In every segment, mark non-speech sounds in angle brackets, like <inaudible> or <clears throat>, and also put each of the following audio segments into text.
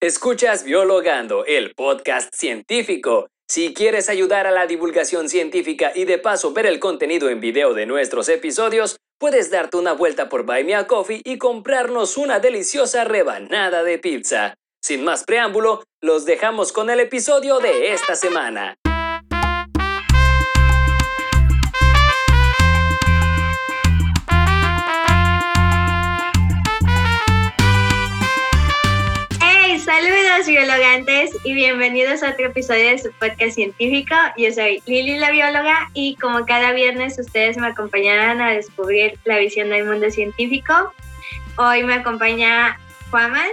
Escuchas Biologando, el podcast científico. Si quieres ayudar a la divulgación científica y de paso ver el contenido en video de nuestros episodios, puedes darte una vuelta por Buy Me a Coffee y comprarnos una deliciosa rebanada de pizza. Sin más preámbulo, los dejamos con el episodio de esta semana. Saludos biologantes y bienvenidos a otro episodio de su podcast científico. Yo soy Lili la bióloga y como cada viernes ustedes me acompañarán a descubrir la visión del mundo científico. Hoy me acompaña Juamas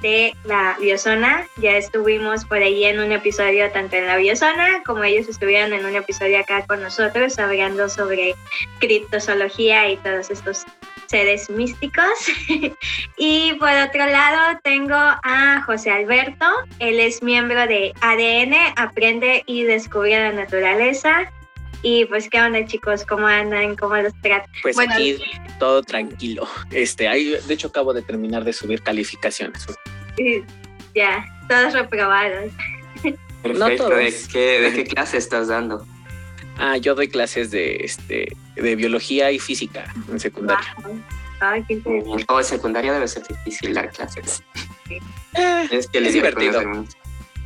de la Biozona. Ya estuvimos por ahí en un episodio tanto en la Biozona como ellos estuvieron en un episodio acá con nosotros hablando sobre criptozoología y todos estos seres místicos. <laughs> y por otro lado tengo a José Alberto. Él es miembro de ADN, Aprende y Descubre la Naturaleza. Y pues, ¿qué onda, chicos? ¿Cómo andan? ¿Cómo los tratan? Pues Bueno, aquí todo tranquilo. Este, ahí, de hecho, acabo de terminar de subir calificaciones. ya, todos reprobados. Perfecto. todos. ¿De qué, ¿De qué clase estás dando? Ah, yo doy clases de, este, de biología y física en secundaria. Ay, qué. Oh, en secundaria debe ser difícil dar clases. Eh, Es que Es les divertido.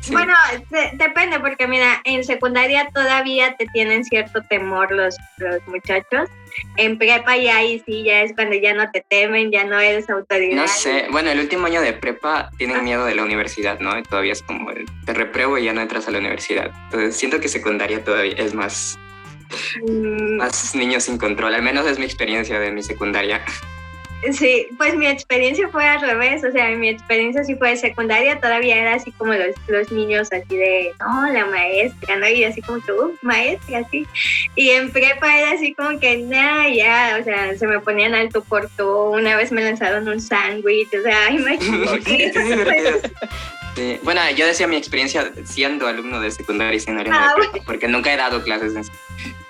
Sí. Bueno, de- depende, porque mira, en secundaria todavía te tienen cierto temor los, los muchachos. En prepa ya ahí sí, ya es cuando ya no te temen, ya no eres autoridad. No sé, bueno, el último año de prepa tienen miedo de la universidad, ¿no? Y todavía es como, el- te repruebo y ya no entras a la universidad. Entonces siento que secundaria todavía es más, más niños sin control, al menos es mi experiencia de mi secundaria. Sí, pues mi experiencia fue al revés, o sea, mi experiencia sí fue de secundaria, todavía era así como los, los niños así de, no, la maestra, ¿no? Y así como que, uh, maestra, así. Y en prepa era así como que, nada, ya, o sea, se me ponían alto por todo, una vez me lanzaron un sándwich, o sea, <laughs> imagínate. <laughs> Sí, Bueno, yo decía mi experiencia siendo alumno de secundaria y siendo alumno Ah, de prepa, porque nunca he dado clases en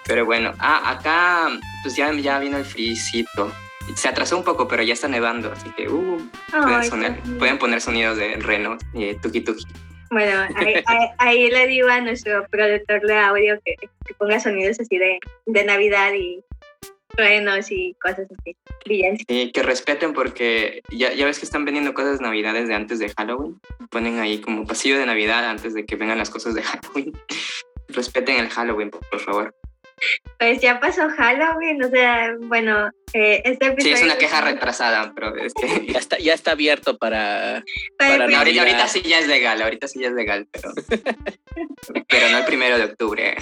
Pero bueno, ah, acá pues ya, ya vino el frisito. Se atrasó un poco, pero ya está nevando, así que uh, pueden, sonar- pueden poner sonidos de reno y de tuki tuki. Bueno, ahí, <laughs> ahí- ahí le digo a nuestro productor de audio que, que ponga sonidos así de, de Navidad y truenos y cosas así. Y que respeten porque ya, ya ves que están vendiendo cosas de navidades de antes de Halloween. Ponen ahí como pasillo de Navidad antes de que vengan las cosas de Halloween. <laughs> Respeten el Halloween, por, por favor. Pues ya pasó Halloween, o sea, bueno, eh, este Sí, episodio... es una queja retrasada, pero es que... <laughs> Ya está, ya está abierto para. Pero, para No, ahorita, ahorita sí ya es legal, ahorita sí ya es legal, pero... <laughs> pero no el primero de octubre.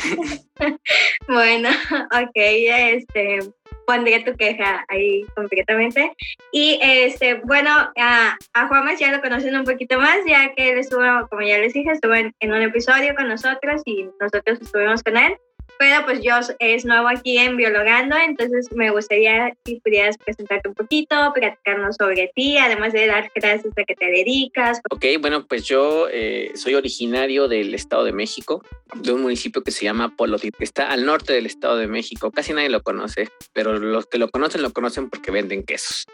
Bueno, ok, este, pondré tu queja ahí completamente. Y este, bueno, a, a Juanes ya lo conocen un poquito más, ya que él estuvo, como ya les dije, estuvo en un episodio con nosotros y nosotros estuvimos con él. Pero pues yo es nuevo aquí en Biologando, entonces me gustaría que pudieras presentarte un poquito, platicarnos sobre ti, además de dar clases a que te dedicas. Ok, bueno, pues yo eh, soy originario del Estado de México, de un municipio que se llama Polotit, que está al norte del Estado de México. Casi nadie lo conoce, pero los que lo conocen lo conocen porque venden quesos.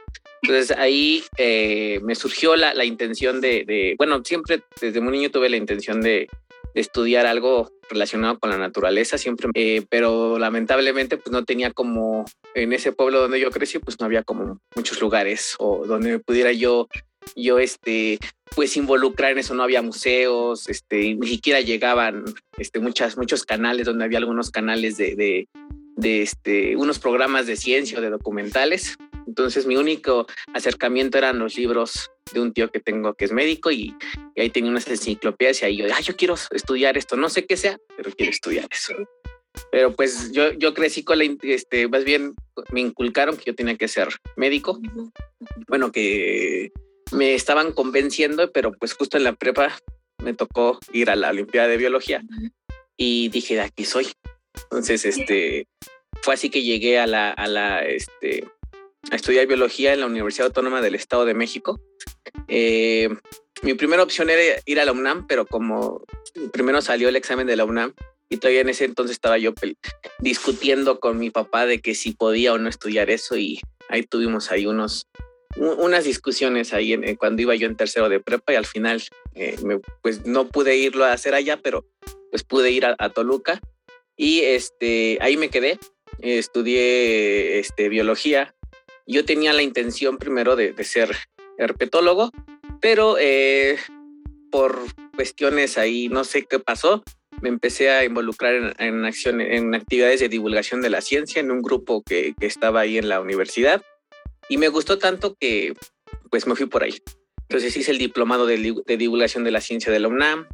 Entonces ahí eh, me surgió la, la intención de, de- bueno, siempre desde muy niño tuve la intención de estudiar algo relacionado con la naturaleza, siempre, eh, pero lamentablemente pues no tenía como, en ese pueblo donde yo crecí, pues no había como muchos lugares o donde pudiera yo, yo este, pues involucrar en eso, no había museos, este, ni siquiera llegaban este, muchas, muchos canales donde había algunos canales de, de, de, este, unos programas de ciencia o de documentales. Entonces mi único acercamiento eran los libros de un tío que tengo que es médico y, y ahí tenía unas enciclopedias y ahí yo, ay, yo quiero estudiar esto, no sé qué sea, pero quiero estudiar eso. Pero pues yo, yo crecí con la, este, más bien me inculcaron que yo tenía que ser médico. Bueno, que me estaban convenciendo, pero pues justo en la prepa me tocó ir a la Olimpiada de Biología y dije, de aquí soy. Entonces, este, fue así que llegué a la, a la, este, a estudiar biología en la Universidad Autónoma del Estado de México. Eh, mi primera opción era ir a la UNAM, pero como primero salió el examen de la UNAM y todavía en ese entonces estaba yo discutiendo con mi papá de que si podía o no estudiar eso y ahí tuvimos ahí unos unas discusiones ahí en- en cuando iba yo en tercero de prepa y al final eh, pues no pude irlo a hacer allá, pero pues pude ir a, Toluca y este, ahí me quedé, estudié este, biología. Yo tenía la intención primero de, ser herpetólogo, pero eh, por cuestiones ahí, no sé qué pasó, me empecé a involucrar en, en, en actividades de divulgación de la ciencia en un grupo que, que, estaba ahí en la universidad y me gustó tanto que pues me fui por ahí. Entonces hice el diplomado de, de divulgación de la ciencia de la UNAM,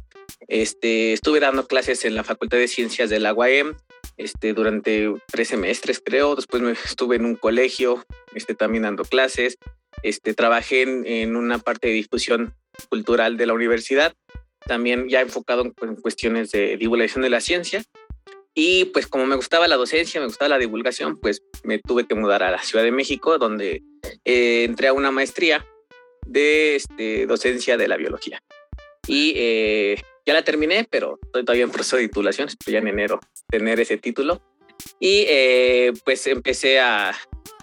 este, estuve dando clases en la Facultad de Ciencias de la UAM este, durante tres semestres, creo. Después me estuve en un colegio este, también dando clases. Este, trabajé en, una parte de difusión cultural de la universidad también ya enfocado en, cuestiones de divulgación de la ciencia. Y pues como me gustaba la docencia, me gustaba la divulgación, pues me tuve que mudar a la Ciudad de México, donde eh, entré a una maestría de este, docencia de la biología. Y eh, ya la terminé, pero estoy todavía en proceso de titulación, estoy ya en enero tener ese título. Y eh, pues empecé a,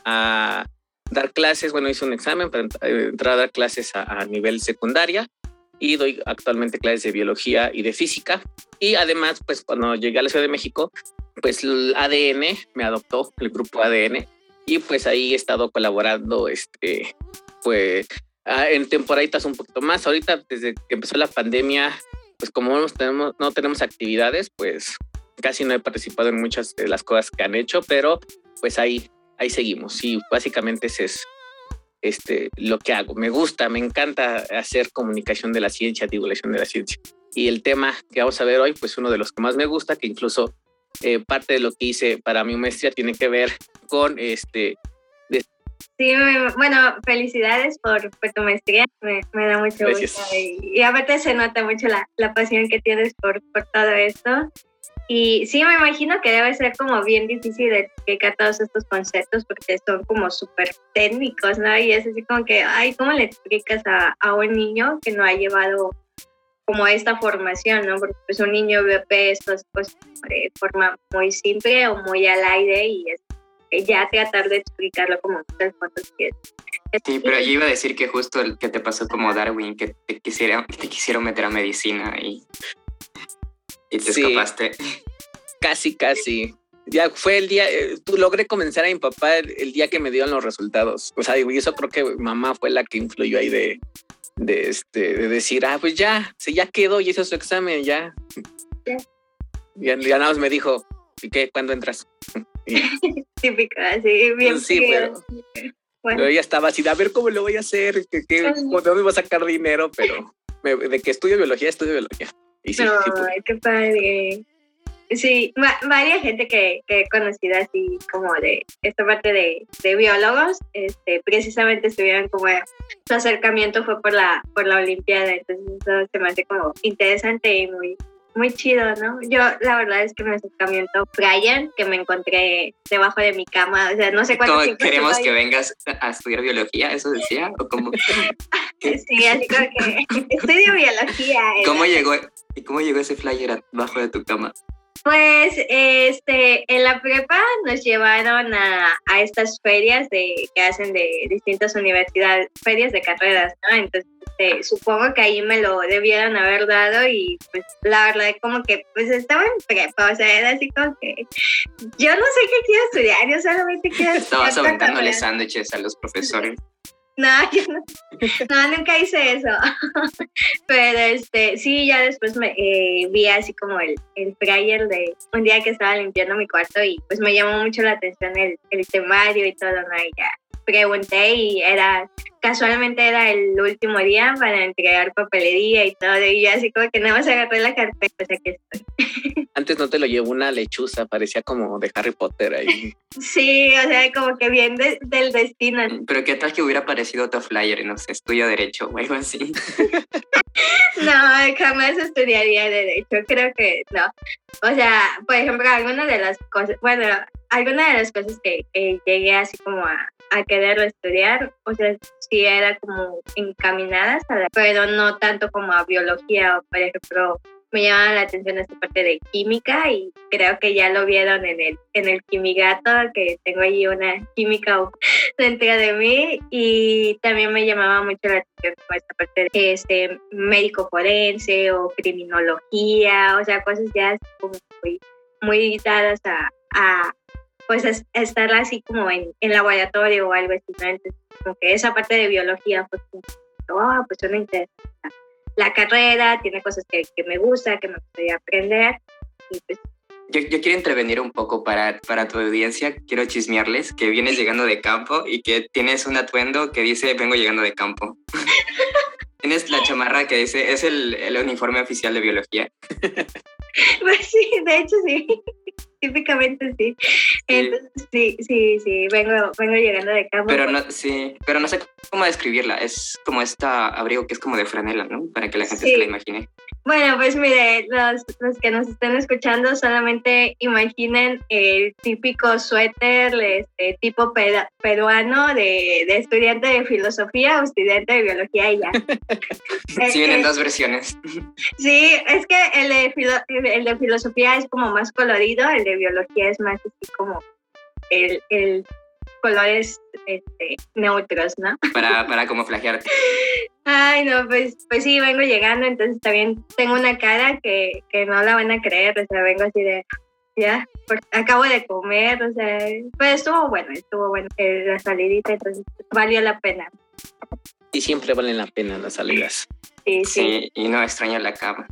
a, dar clases, bueno, hice un examen para entrar a dar clases a, a nivel secundaria y doy actualmente clases de biología y de física. Y además, pues cuando llegué a la Ciudad de México, pues el ADN me adoptó, el grupo ADN, y pues ahí he estado colaborando, este, pues en temporaditas un poquito más. Ahorita, desde que empezó la pandemia, pues como no tenemos, actividades, pues casi no he participado en muchas de las cosas que han hecho, pero pues ahí, ahí seguimos. Y básicamente ese es este, lo que hago. Me gusta, me encanta hacer comunicación de la ciencia, divulgación de la ciencia. Y el tema que vamos a ver hoy, pues uno de los que más me gusta, que incluso eh, parte de lo que hice para mi maestría tiene que ver con este... Sí, bueno, felicidades por, tu maestría, me, da mucho gusto. Y, y, aparte se nota mucho la, la pasión que tienes por, por todo esto. Y sí, me imagino que debe ser como bien difícil de explicar todos estos conceptos porque son como súper técnicos, ¿no? Y es así como que, ay, ¿cómo le explicas a, a, un niño que no ha llevado como esta formación, ¿no? Porque pues un niño ve estas cosas de forma muy simple o muy al aire y es ya tratar de explicarlo como muchas cosas que Sí, pero yo iba a decir que justo el que te pasó como Darwin, que te, quisiera, te quisieron meter a medicina y y te escapaste. Casi, casi. Ya fue el día, eh, tú logré convencer a mi papá el, día que me dieron los resultados. O sea, y eso creo que mamá fue la que influyó ahí de, de, este, de decir, ah, pues ya, se ya quedó y hizo su examen, ya. Ya, ya nada más me dijo, ¿y qué? ¿Cuándo entras? <laughs> Típico, así, bien. Sí, pero, bueno. ella estaba así, a ver cómo lo voy a hacer, que, que, ¿de dónde voy a sacar dinero? Pero de que estudio biología, estudio biología. Y sí, qué padre. Sí, varias gente que, que, he conocido así como de esta parte de, de, biólogos, este, precisamente estuvieron como su acercamiento fue por la, por la Olimpiada, entonces eso se me hace como interesante y muy, muy chido, ¿no? Yo la verdad es que mi acercamiento Brian, que me encontré debajo de mi cama, o sea, no sé cuánto tiempo queremos que vengas a estudiar biología, eso decía, o cómo? <laughs> sí, así como que estudio biología. ¿Cómo llegó, y cómo llegó ese flyer abajo de tu cama? Pues este, en la prepa nos llevaron a, a estas ferias de, que hacen de distintas universidades, ferias de carreras, ¿no? Entonces este, supongo que ahí me lo debieron haber dado y pues la verdad como que pues estaba en prepa, o sea, era así como que yo no sé qué quiero estudiar, yo solamente quiero <laughs> Estabas aventándole sándwiches a los profesores. No, yo no, no, nunca hice eso. <laughs> Pero este, sí, ya después me eh, vi así como el, el flyer de un día que estaba limpiando mi cuarto y pues me llamó mucho la atención el, el temario y todo, ¿no? Y ya pregunté y era, casualmente era el último día para entregar papelería y todo, y yo así como que nada más agarré la carpeta, o sea que estoy. <laughs> Antes no te lo llevó una lechuza, parecía como de Harry Potter ahí. <laughs> sí, o sea, como que bien del destino. Pero qué tal que hubiera aparecido otro flyer, no sé, estudio derecho o algo así. <laughs> no, jamás estudiaría derecho, creo que no. O sea, por ejemplo, algunas de las cosas, bueno, algunas de las cosas que, que llegué así como a, a querer estudiar, o sea, sí era como encaminadas, a la, pero no tanto como a biología o, por ejemplo, me llamaba la atención esta parte de química y creo que ya lo vieron en el, en el quimigato, que tengo allí una química <laughs> dentro de mí y también me llamaba mucho la atención esta parte de este médico forense o criminología, o sea, cosas ya muy, muy dadas a, a pues estar así como en, en, laboratorio o algo así, Entonces, como que esa parte de biología, pues, oh, pues me interesa la carrera, tiene cosas que, que me gusta, que me gustaría aprender, y pues yo, yo, quiero intervenir un poco para, para tu audiencia. Quiero chismearles que vienes llegando de campo y que tienes un atuendo que dice vengo llegando de campo. <laughs> tienes la chamarra que dice es el, el uniforme oficial de biología. <laughs> pues sí, de hecho sí típicamente sí. Entonces, sí, sí, sí, vengo, vengo llegando de campo. Pero no, sí, pero no sé cómo describirla. Es como esta abrigo que es como de franela, ¿no? Para que la gente se la imagine. Bueno, pues mire, los, los que nos estén escuchando solamente imaginen el típico suéter este, tipo peruano de, de, estudiante de filosofía o estudiante de biología y ya. <laughs> sí, vienen dos versiones. Sí, es que el de, el de filosofía es como más colorido, el de biología es más así como el, el colores este, neutros, ¿no? <laughs> Para, para como flagearte. Ay, no, pues, pues sí, vengo llegando, entonces también tengo una cara que, que no la van a creer, o sea, vengo así de, ya, acabo de comer, o sea, pues estuvo bueno, estuvo bueno eh, la salidita, entonces valió la pena. Y siempre valen la pena las salidas. Sí, sí. sí y no extraño la cama.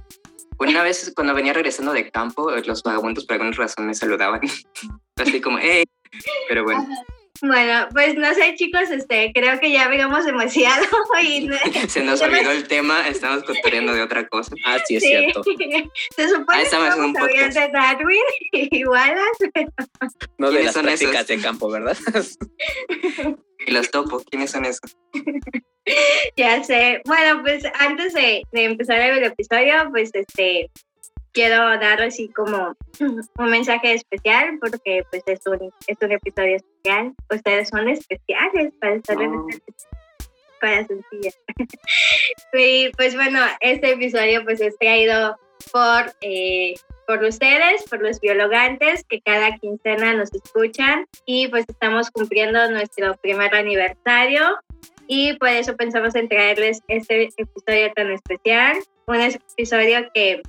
Una vez cuando venía regresando de campo, los vagabundos por alguna razón me saludaban. <laughs> Así como, hey, pero bueno. Bueno, pues no sé, chicos, este, creo que ya vengamos demasiado <laughs> y <laughs> se nos olvidó el tema, estamos cotorreando de otra cosa. Ah, sí, es cierto. Se supone ah, que estamos hablando de Darwin y Wallace. No de las prácticas de campo, ¿verdad? y los topos, ¿quiénes son esos? <laughs> ya sé. Bueno, pues antes de, de, empezar el episodio, pues este quiero dar así como <clears throat> un mensaje especial porque pues es un, es un episodio especial. Ustedes son especiales para estar en este para sencilla. <laughs> y pues bueno, este episodio pues es traído por, eh, por ustedes, por los biologantes que cada quincena nos escuchan y pues estamos cumpliendo nuestro primer aniversario y por eso pensamos en traerles este episodio tan especial, un episodio que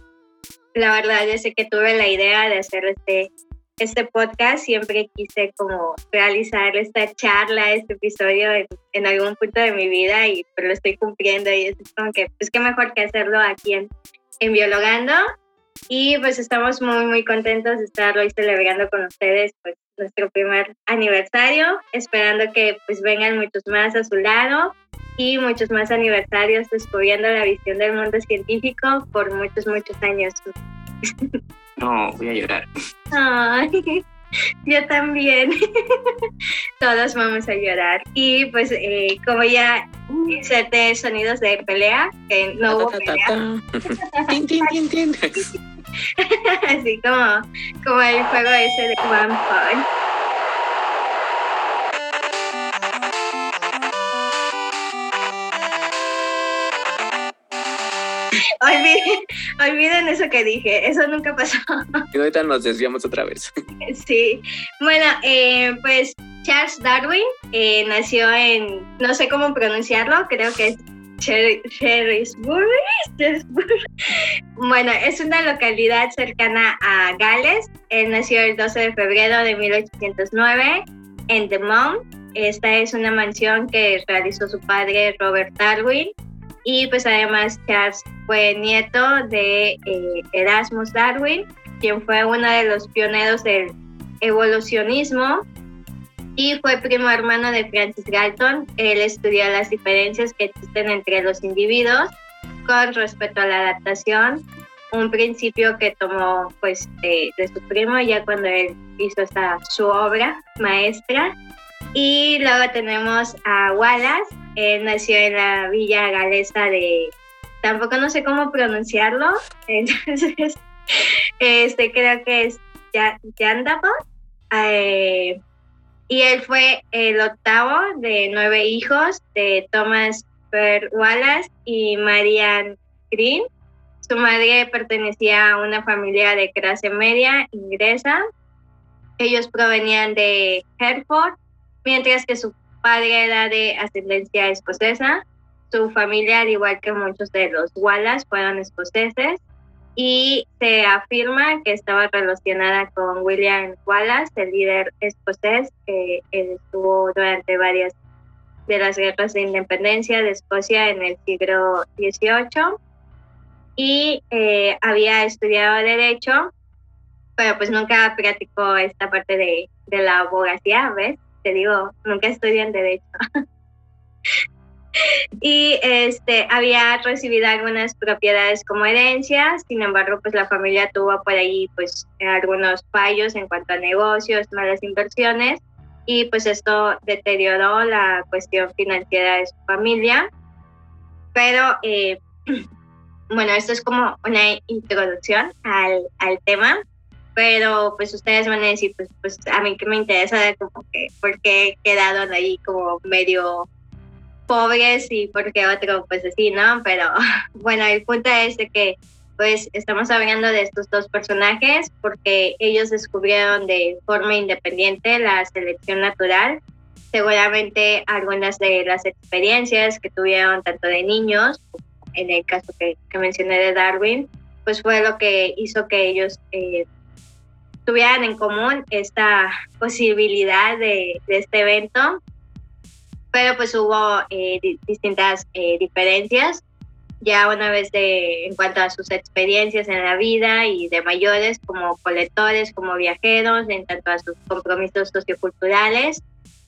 la verdad sé que tuve la idea de hacer este, este podcast, siempre quise como realizar esta charla, este episodio en, algún punto de mi vida y pues lo estoy cumpliendo y es como que pues qué mejor que hacerlo aquí en, en Biologando. Y pues estamos muy muy contentos de estar hoy celebrando con ustedes pues nuestro primer aniversario, esperando que pues vengan muchos más a su lado y muchos más aniversarios descubriendo la visión del mundo científico por muchos, muchos años. <laughs> No, voy a llorar. Ay, <laughs> yo también. <laughs> Todos vamos a llorar. Y pues eh, como ya inserté sonidos de pelea, que no hubo pelea. <laughs> Así como, como el juego ese de One Punch. <laughs> Olviden, olviden eso que dije, eso nunca pasó. <laughs> Y ahorita nos desviamos otra vez. Sí, bueno, eh, pues Charles Darwin eh, nació en, no sé cómo pronunciarlo, creo que es Shrewsbury. Bueno, es una localidad cercana a Gales. Él nació el 12 de febrero de 1809 en The Mount. Esta es una mansión que realizó su padre Robert Darwin y pues además Charles fue nieto de eh, Erasmus Darwin, quien fue uno de los pioneros del evolucionismo y fue primo hermano de Francis Galton. Él estudió las diferencias que existen entre los individuos con respecto a la adaptación, un principio que tomó pues de, su primo ya cuando él hizo esta, su obra maestra. Y luego tenemos a Wallace, él nació en la villa galesa de, tampoco no sé cómo pronunciarlo, <laughs> entonces este, creo que es Yandapa. Eh, y él fue el octavo de nueve hijos de Thomas Per Wallace y Marianne Green. Su madre pertenecía a una familia de clase media inglesa. Ellos provenían de Hereford, mientras que su padre era de ascendencia escocesa. Su familia, al igual que muchos de los Wallace, fueron escoceses y se afirma que estaba relacionada con William Wallace, el líder escocés que estuvo durante varias de las guerras de independencia de Escocia en el siglo XVIII y eh, había estudiado derecho, pero pues nunca practicó esta parte de, de la abogacía, ¿ves? Te digo, nunca estudian derecho. <laughs> y este había recibido algunas propiedades como herencia, sin embargo, pues la familia tuvo por ahí pues algunos fallos en cuanto a negocios, malas inversiones y pues esto deterioró la cuestión financiera de su familia. Pero eh, <clears throat> bueno, esto es como una introducción al, al, tema, pero pues ustedes van a decir, pues, pues a mí que me interesa como que por qué quedaron ahí como medio pobres y porque otro, pues así, ¿no? Pero <laughs> bueno, el punto es de que pues estamos hablando de estos dos personajes porque ellos descubrieron de forma independiente la selección natural. Seguramente algunas de las experiencias que tuvieron tanto de niños, en el caso que, mencioné de Darwin, pues fue lo que hizo que ellos eh, tuvieran en común esta posibilidad de este evento pero pues hubo eh, distintas eh, diferencias ya una vez de, en cuanto a sus experiencias en la vida y de mayores como colectores, como viajeros, en tanto a sus compromisos socioculturales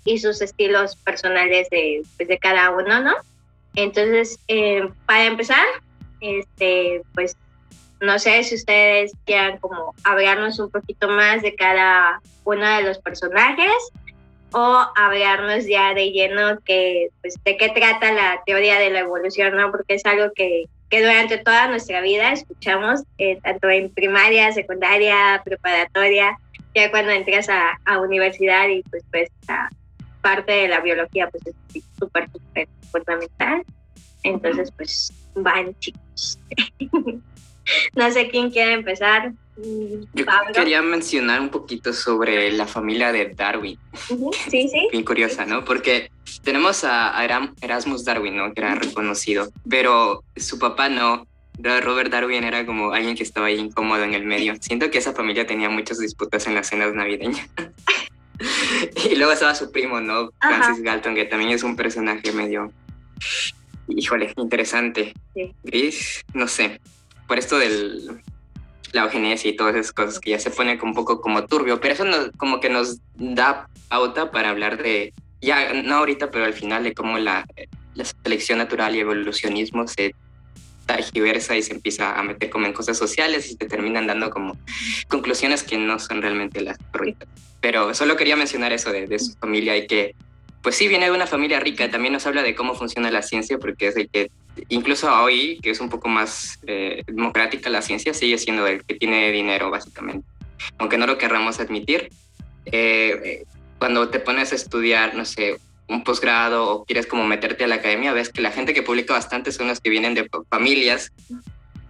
y sus estilos personales de, pues, de cada uno, ¿no? Entonces, eh, para empezar, este, pues no sé si ustedes quieran como hablarnos un poquito más de cada uno de los personajes o hablarnos ya de lleno que, pues, de qué trata la teoría de la evolución, ¿no? Porque es algo que, que durante toda nuestra vida escuchamos, eh, tanto en primaria, secundaria, preparatoria, ya cuando entras a, a universidad y pues, pues la parte de la biología pues es súper, súper fundamental. Entonces, pues van chicos. <laughs> no sé quién quiere empezar. Yo quería mencionar un poquito sobre la familia de Darwin. Sí, sí. <laughs> Bien curiosa, ¿no? Porque tenemos a Erasmus Darwin, ¿no? Que era reconocido, pero su papá no. Robert Darwin era como alguien que estaba ahí incómodo en el medio. Siento que esa familia tenía muchas disputas en las cenas navideñas. <laughs> y luego estaba su primo, ¿no? Francis Galton, que también es un personaje medio, híjole, interesante. Sí. Gris, no sé. Por esto del la eugenesia y todas esas cosas que ya se pone un poco como turbio, pero eso como que nos da pauta para hablar de, ya no ahorita, pero al final de cómo la, la selección natural y evolucionismo se targiversa y se empieza a meter como en cosas sociales y te terminan dando como conclusiones que no son realmente las correctas. Pero solo quería mencionar eso de, de su familia y que pues sí viene de una familia rica, también nos habla de cómo funciona la ciencia, porque es el que, incluso hoy, que es un poco más eh, democrática la ciencia, sigue siendo el que tiene dinero, básicamente. Aunque no lo querramos admitir, eh, cuando te pones a estudiar, no sé, un posgrado o quieres como meterte a la academia, ves que la gente que publica bastante son los que vienen de familias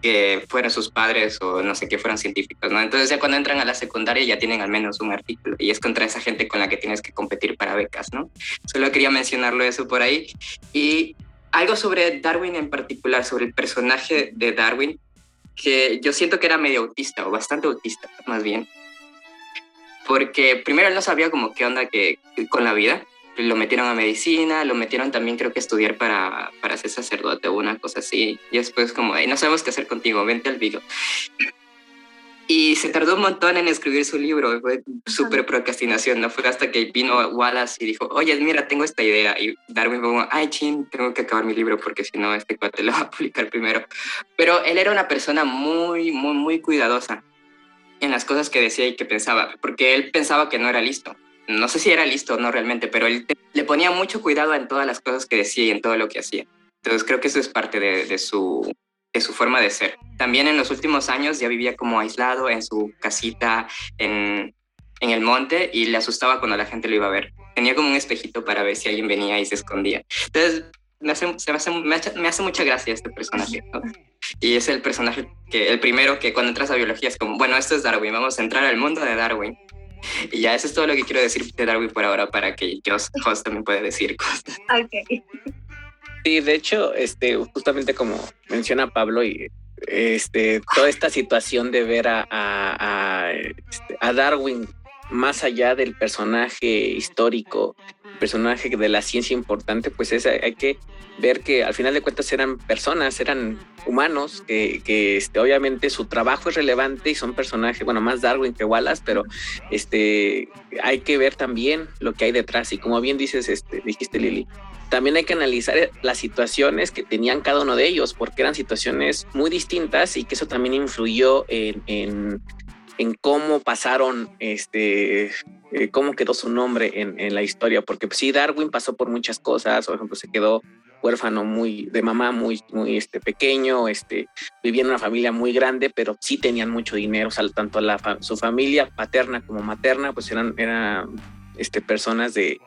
que fueron sus padres o no sé qué fueron científicos, ¿no? Entonces ya cuando entran a la secundaria ya tienen al menos un artículo y es contra esa gente con la que tienes que competir para becas, ¿no? Solo quería mencionarlo eso por ahí. Y algo sobre Darwin en particular, sobre el personaje de Darwin, que yo siento que era medio autista o bastante autista, más bien. Porque primero él no sabía como qué onda que, con la vida lo metieron a medicina, lo metieron también creo que a estudiar para, para ser sacerdote o una cosa así. Y después como, no sabemos qué hacer contigo, vente al vivo. Y se tardó un montón en escribir su libro, fue súper procrastinación, ¿no? Fue hasta que vino Wallace y dijo, oye, mira, tengo esta idea. Y Darwin fue como, ay, chin, tengo que acabar mi libro porque si no, este cuate lo va a publicar primero. Pero él era una persona muy, muy, muy cuidadosa en las cosas que decía y que pensaba, porque él pensaba que no era listo no sé si era listo o no realmente, pero él le ponía mucho cuidado en todas las cosas que decía y en todo lo que hacía. Entonces creo que eso es parte de, su, de su forma de ser. También en los últimos años ya vivía como aislado en su casita en, en el monte y le asustaba cuando la gente lo iba a ver. Tenía como un espejito para ver si alguien venía y se escondía. Entonces me hace, me hace, me hace, mucha gracia este personaje. Y es el personaje que, el primero que cuando entras a biología es como, bueno, esto es Darwin, vamos a entrar al mundo de Darwin Y ya eso es todo lo que quiero decir de Darwin por ahora para que Josh también pueda decir <laughs> cosas. Ok. Sí, de hecho, este, justamente como menciona Pablo y este, toda esta situación de ver a, a, este, a Darwin más allá del personaje histórico, personaje de la ciencia importante, pues es, hay que ver que al final de cuentas eran personas, eran humanos, que, que este, obviamente su trabajo es relevante y son personajes, bueno, más Darwin que Wallace, pero este, hay que ver también lo que hay detrás. Y como bien dices, este, dijiste Lili, también hay que analizar las situaciones que tenían cada uno de ellos, porque eran situaciones muy distintas y que eso también influyó en, en en cómo pasaron, este, eh, cómo quedó su nombre en, en la historia, porque pues, sí, Darwin pasó por muchas cosas, por ejemplo, se quedó huérfano muy de mamá muy muy este pequeño este vivía en una familia muy grande pero sí tenían mucho dinero o sea, tanto la su familia paterna como materna pues eran eran este personas de,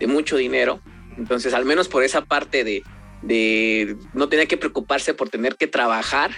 de mucho dinero entonces al menos por esa parte de de no tenía que preocuparse por tener que trabajar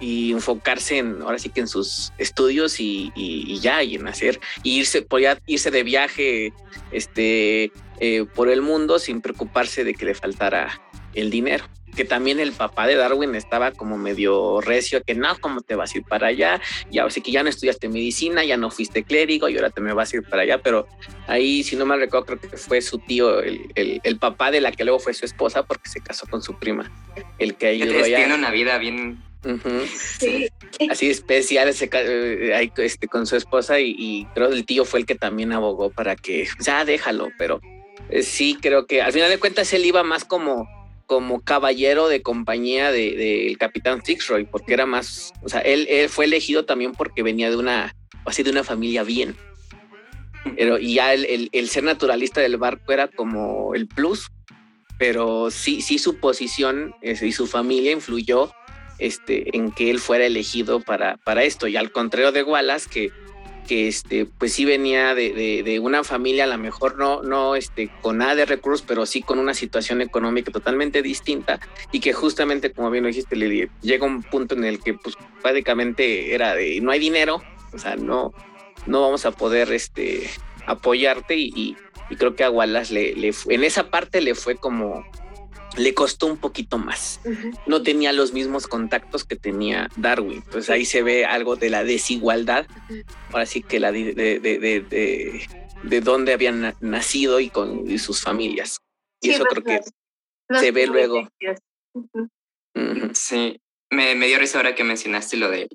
y enfocarse en ahora sí que en sus estudios y, ya y en hacer y irse podía irse de viaje este eh, por el mundo sin preocuparse de que le faltara el dinero que también el papá de Darwin estaba como medio recio, que no, ¿cómo te vas a ir para allá? Y ahora sí que ya no estudiaste medicina, ya no fuiste clérigo y ahora te me vas a ir para allá, pero ahí, si no mal recuerdo, creo que fue su tío, el, el, el papá de la que luego fue su esposa, porque se casó con su prima, el que ayudó allá. Tiene una vida bien Uh -huh. sí. Así especial ese, eh, este, con su esposa y, y, creo que el tío fue el que también abogó para que ya déjalo, pero eh, sí creo que al final de cuentas él iba más como como caballero de compañía del de, de capitán Fitzroy, porque era más, o sea, él, él, fue elegido también porque venía de una, así de una familia bien. Pero y ya el, el, el, ser naturalista del barco era como el plus, pero sí, sí su posición ese, y su familia influyó este, en que él fuera elegido para, para esto. Y al contrario de Wallace, que, que este, pues sí venía de, de, de, una familia, a lo mejor no, no este, con nada de recursos, pero sí con una situación económica totalmente distinta y que justamente, como bien lo dijiste, Lili, llega un punto en el que pues prácticamente era de no hay dinero, o sea, no, no vamos a poder este, apoyarte y, creo que a Wallace le, le, en esa parte le fue como le costó un poquito más. Uh -huh. No tenía los mismos contactos que tenía Darwin. Entonces ahí se ve algo de la desigualdad. Ahora sí que la de, de, de, de, de dónde habían nacido y con y sus familias. Y sí, eso creo que los se ve luego. Uh -huh. Sí, me, me, dio risa ahora que mencionaste lo de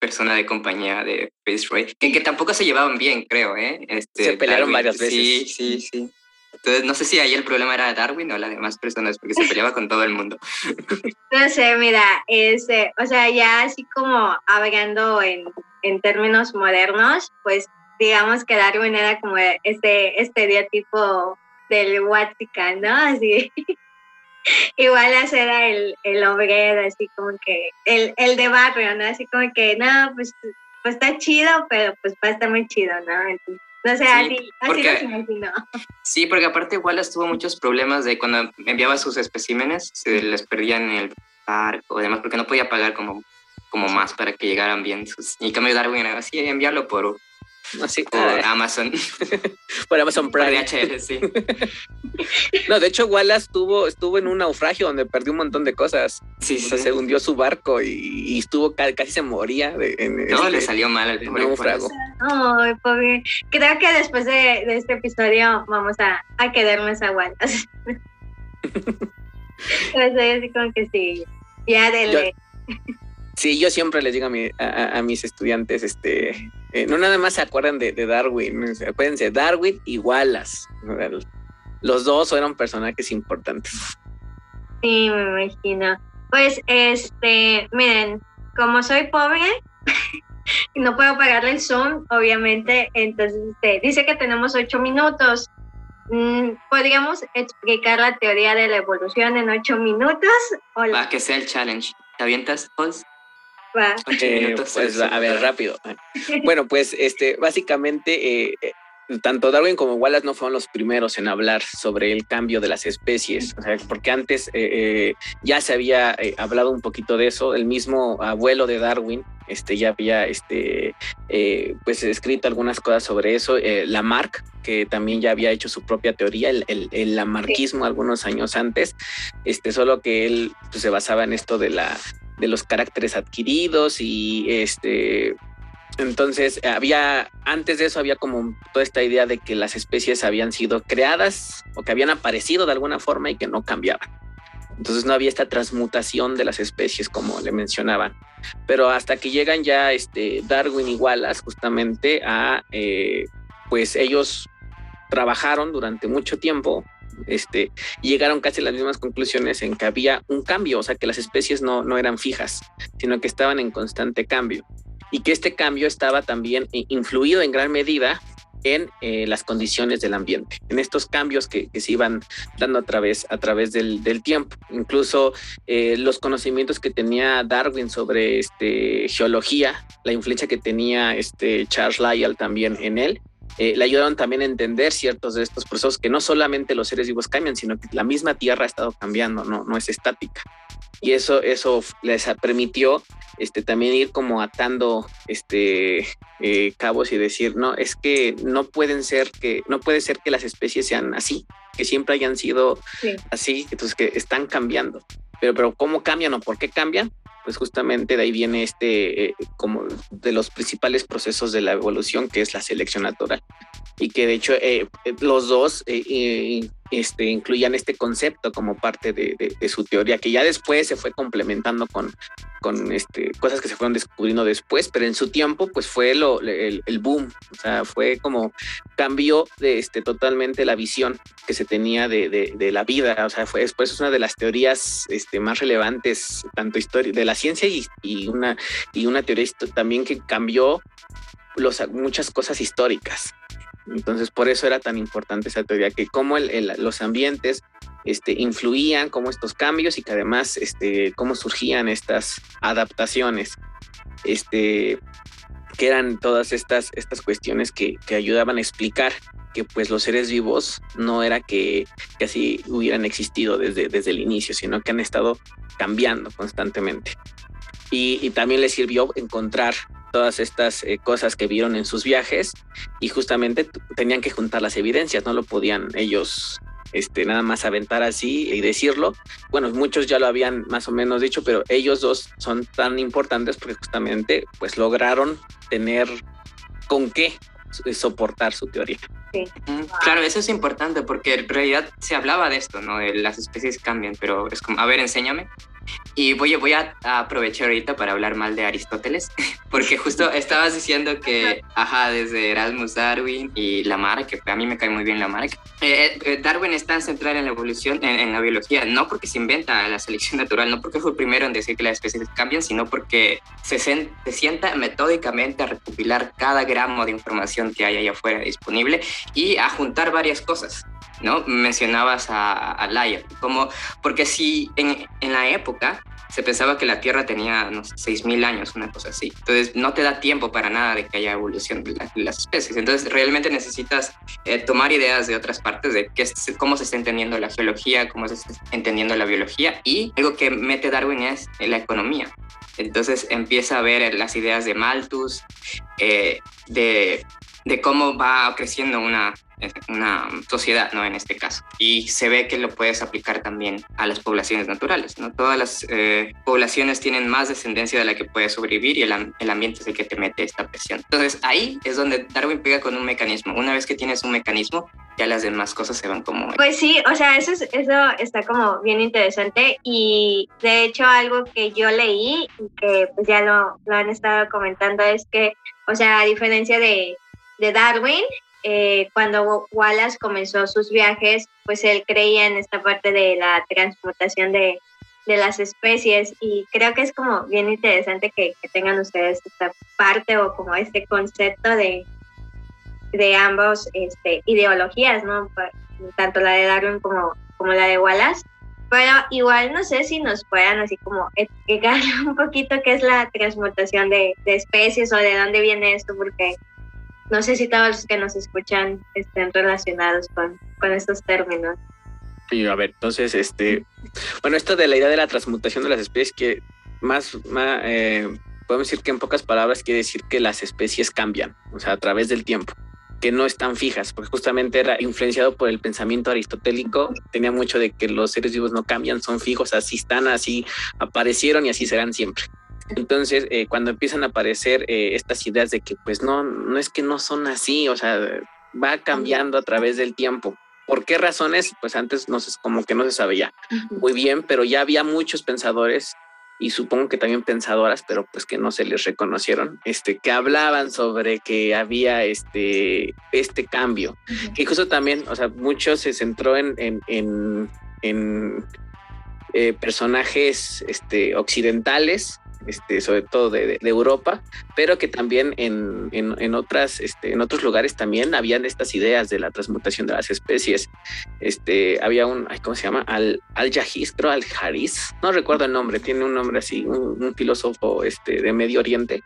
persona de compañía de Fitzroy, que, que tampoco se llevaban bien, creo, ¿eh? Este, se pelearon Darwin, varias veces. Sí, sí, sí. Entonces, no sé si ahí el problema era Darwin o las demás personas, porque se peleaba con todo el mundo. <laughs> No sé, mira, este, o sea, ya así como hablando en, en términos modernos, pues digamos que Darwin era como este estereotipo del Huachican, ¿no? Así. <laughs> Igual era el, el obrero, así como que, el, el de barrio, ¿no? Así como que, no, pues, pues está chido, pero pues va a estar muy chido, ¿no? Entonces, no sé, sí, así, porque, así imagino. Sí, porque aparte Wallace tuvo muchos problemas de cuando enviaba sus especímenes, se les perdían en el barco, además porque no podía pagar como, como más para que llegaran bien sus... Y cambio Darwin así, enviarlo por, así, por ah, Amazon. <laughs> por Amazon Prime. Por DHL, sí. <laughs> no, de hecho Wallace estuvo, estuvo en un naufragio donde perdió un montón de cosas. Sí, o sí. sea, se hundió su barco y, y estuvo casi se moría. De, en no, este, le salió mal al pobre naufrago. Ay, pobre. Creo que después de, de, este episodio vamos a, a quedarnos a Wallace. <laughs> Entonces, así como que sí, ya dele. Yo, sí, yo siempre les digo a, mi, a, a mis estudiantes, este, eh, no nada más se acuerdan de, de, Darwin, acuérdense, Darwin y Wallace. Los dos eran personajes importantes. Sí, me imagino. Pues, este, miren, como soy pobre <laughs> y no puedo pagarle el Zoom, obviamente, entonces este, dice que tenemos ocho minutos. Mm, ¿Podríamos explicar la teoría de la evolución en ocho minutos? O la... Para que sea el challenge. ¿Te avientas, Oz? Va. Eh, minutos, <laughs> pues a ver, rápido. <laughs> bueno, pues este, básicamente eh, tanto Darwin como Wallace no fueron los primeros en hablar sobre el cambio de las especies, o sea, porque antes eh, eh, ya se había eh, hablado un poquito de eso. El mismo abuelo de Darwin, este, ya había este, eh, pues escrito algunas cosas sobre eso. Eh, Lamarck, que también ya había hecho su propia teoría, el, el, lamarquismo algunos años antes, este, solo que él pues, se basaba en esto de, la, de los caracteres adquiridos y este, entonces, había, antes de eso había como toda esta idea de que las especies habían sido creadas o que habían aparecido de alguna forma y que no cambiaban. Entonces no había esta transmutación de las especies como le mencionaban. Pero hasta que llegan ya este Darwin y Wallace justamente a, eh, pues ellos trabajaron durante mucho tiempo este, llegaron casi a las mismas conclusiones en que había un cambio, o sea, que las especies no, no eran fijas, sino que estaban en constante cambio y que este cambio estaba también influido en gran medida en eh, las condiciones del ambiente, en estos cambios que, se iban dando a través, a través del, tiempo. Incluso eh, los conocimientos que tenía Darwin sobre este, geología, la influencia que tenía este Charles Lyell también en él, eh, le ayudaron también a entender ciertos de estos procesos que no solamente los seres vivos cambian, sino que la misma Tierra ha estado cambiando, no, no es estática. Y eso, eso les permitió este, también ir como atando este, eh, cabos y decir, no, es que no pueden ser que, no puede ser que las especies sean así, que siempre hayan sido así, entonces que están cambiando. Pero, pero ¿cómo cambian o por qué cambian? Pues justamente de ahí viene este, eh, como de los principales procesos de la evolución, que es la selección natural. Y que de hecho eh, los dos este, incluían este concepto como parte de, su teoría, que ya después se fue complementando con, este, cosas que se fueron descubriendo después, pero en su tiempo pues fue lo, el, boom, o sea, fue como cambió este, totalmente la visión que se tenía de, la vida, o sea, fue después es una de las teorías este, más relevantes, tanto historia, de la ciencia y, una, y una teoría también que cambió muchas cosas históricas. Entonces, por eso era tan importante esa teoría, que cómo los ambientes este, influían, cómo estos cambios y que además, este, cómo surgían estas adaptaciones, este, que eran todas estas, estas cuestiones que, ayudaban a explicar que pues los seres vivos no era que, así hubieran existido desde, desde el inicio, sino que han estado cambiando constantemente. Y, y también les sirvió encontrar todas estas eh, cosas que vieron en sus viajes y justamente tenían que juntar las evidencias, no lo podían ellos este, nada más aventar así y decirlo. Bueno, muchos ya lo habían más o menos dicho, pero ellos dos son tan importantes porque justamente pues lograron tener con qué soportar su teoría. Sí. Claro, eso es importante porque en realidad se hablaba de esto, ¿no? De las especies cambian, pero es como, a ver, enséñame. Y voy, voy a, aprovechar ahorita para hablar mal de Aristóteles, <laughs> porque justo <laughs> estabas diciendo que, ajá, desde Erasmus Darwin y Lamarck, que a mí me cae muy bien Lamarck, eh, eh, Darwin está central en la evolución, en, la biología, no porque se inventa la selección natural, no porque fue el primero en decir que las especies cambian, sino porque se, se sienta metódicamente a recopilar cada gramo de información que hay allá afuera disponible y a juntar varias cosas. ¿no? Mencionabas a, a como, porque si en, en, la época se pensaba que la Tierra tenía, no sé, 6.000 años, una cosa así. Entonces, no te da tiempo para nada de que haya evolución de, las especies. Entonces, realmente necesitas eh, tomar ideas de otras partes de qué, cómo se está entendiendo la geología, cómo se está entendiendo la biología. Y algo que mete Darwin es la economía. Entonces, empieza a ver las ideas de Malthus, eh, de cómo va creciendo una una sociedad, ¿no? En este caso. Y se ve que lo puedes aplicar también a las poblaciones naturales, ¿no? Todas las eh, poblaciones tienen más descendencia de la que puede sobrevivir y el, ambiente es el que te mete esta presión. Entonces ahí es donde Darwin pega con un mecanismo. Una vez que tienes un mecanismo, ya las demás cosas se van como... Pues sí, o sea, eso, eso está como bien interesante y de hecho algo que yo leí y que pues ya lo, lo han estado comentando es que, o sea, a diferencia de, de Darwin, eh, cuando Wallace comenzó sus viajes, pues él creía en esta parte de la transmutación de, de las especies y creo que es como bien interesante que, tengan ustedes esta parte o como este concepto de, de ambos este, ideologías, ¿no? Tanto la de Darwin como, como la de Wallace. Pero igual no sé si nos puedan así como explicar <laughs> un poquito qué es la transmutación de, de especies o de dónde viene esto, porque no sé si todos los que nos escuchan estén relacionados con, con estos términos. Sí, a ver, entonces, este, bueno, esto de la idea de la transmutación de las especies que más, eh, podemos decir que en pocas palabras quiere decir que las especies cambian, o sea, a través del tiempo que no están fijas, porque justamente era influenciado por el pensamiento aristotélico, tenía mucho de que los seres vivos no cambian, son fijos, así están, así aparecieron y así serán siempre. Entonces, eh, cuando empiezan a aparecer eh, estas ideas de que pues no, no es que no son así, o sea, va cambiando a través del tiempo. ¿Por qué razones? Pues antes no sé, como que no se sabía muy bien, pero ya había muchos pensadores y supongo que también pensadoras, pero pues que no se les reconocieron, este, que hablaban sobre que había este, este cambio. Que incluso también, o sea, mucho se centró en, en, en, en eh, personajes este, occidentales este, sobre todo de, Europa, pero que también en, otras, este, en otros lugares también habían estas ideas de la transmutación de las especies. Este, había un, ¿cómo se llama? Al, al al Haris, no recuerdo el nombre, tiene un nombre así, un, filósofo este, de Medio Oriente,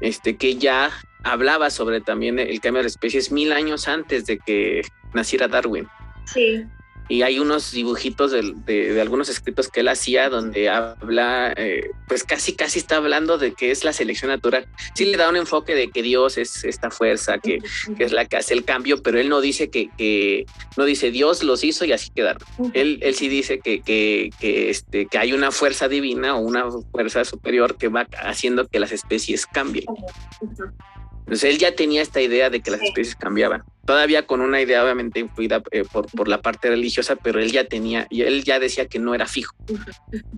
este, que ya hablaba sobre también el cambio de especies mil años antes de que naciera Darwin. Sí y hay unos dibujitos de, algunos escritos que él hacía donde habla, eh, pues casi, casi está hablando de que es la selección natural. Sí le da un enfoque de que Dios es esta fuerza que, es la que hace el cambio, pero él no dice que, no dice Dios los hizo y así quedaron. Él, él sí dice que, que, este, que hay una fuerza divina o una fuerza superior que va haciendo que las especies cambien. Entonces él ya tenía esta idea de que las especies cambiaban, todavía con una idea obviamente influida eh, por, por, la parte religiosa, pero él ya tenía, y él ya decía que no era fijo.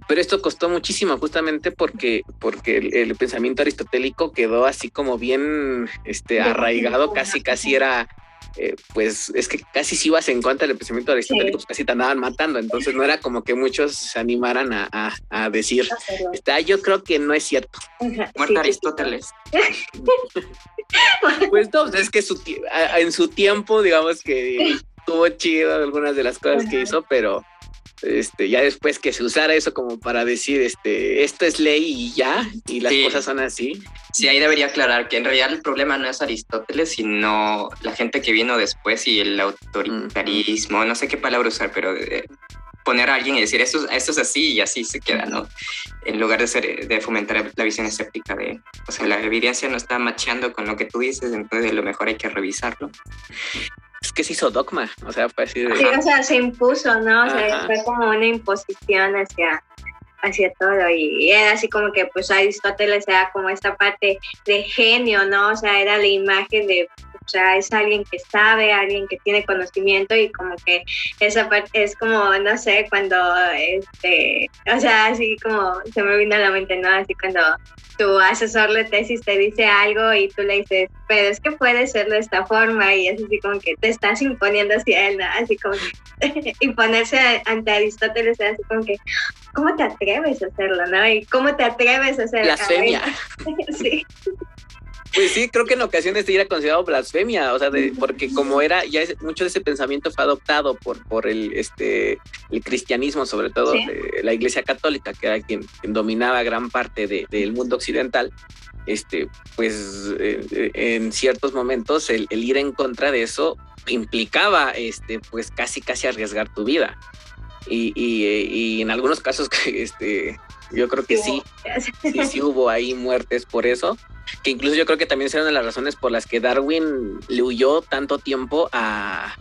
Pero esto costó muchísimo justamente porque, porque el, pensamiento aristotélico quedó así como bien este, arraigado, casi casi era eh, pues es que casi si ibas en contra del pensamiento aristotélico, pues casi te andaban matando. Entonces no era como que muchos se animaran a, a, decir, está, yo creo que no es cierto. Muerta Aristóteles. <laughs> pues no, pues, es que en su tiempo, digamos que estuvo chido algunas de las cosas que hizo, pero este, ya después que se usara eso como para decir, este, esto es ley y ya, y las cosas son así. Sí, ahí debería aclarar que en realidad el problema no es Aristóteles, sino la gente que vino después y el autoritarismo, no sé qué palabra usar, pero poner a alguien y decir esto, esto es así y así se queda, ¿no? En lugar de, ser, de fomentar la visión escéptica de, o sea, la evidencia no está macheando con lo que tú dices, entonces a lo mejor hay que revisarlo es que se hizo dogma, o sea, fue así de... Sí, o sea, se impuso, ¿no? O sea, fue como una imposición hacia, hacia todo y era así como que pues Aristóteles era como esta parte de genio, ¿no? O sea, era la imagen de o sea, es alguien que sabe, alguien que tiene conocimiento y como que esa parte es como, no sé, cuando, este, o sea, así como se me vino a la mente, ¿no? Así cuando tu asesor de tesis te dice algo y tú le dices, pero es que puede ser de esta forma y es así como que te estás imponiendo hacia él, ¿no? Así como que <laughs> imponerse ante Aristóteles es así como que, ¿cómo te atreves a hacerlo, no? Y cómo te atreves a hacerlo. Blasfemia. <laughs> sí. Pues sí, creo que en ocasiones era considerado blasfemia, o sea, de, porque como era, ya mucho de ese pensamiento fue adoptado por, por el, este, el cristianismo, sobre todo de la Iglesia Católica, que era quien, dominaba gran parte del mundo occidental. Este, pues eh, en ciertos momentos el, ir en contra de eso implicaba, este, pues casi casi arriesgar tu vida. Y, y, y en algunos casos, <laughs> este, yo creo que sí, sí, sí hubo ahí muertes por eso que incluso yo creo que también serán de las razones por las que Darwin le huyó tanto tiempo a,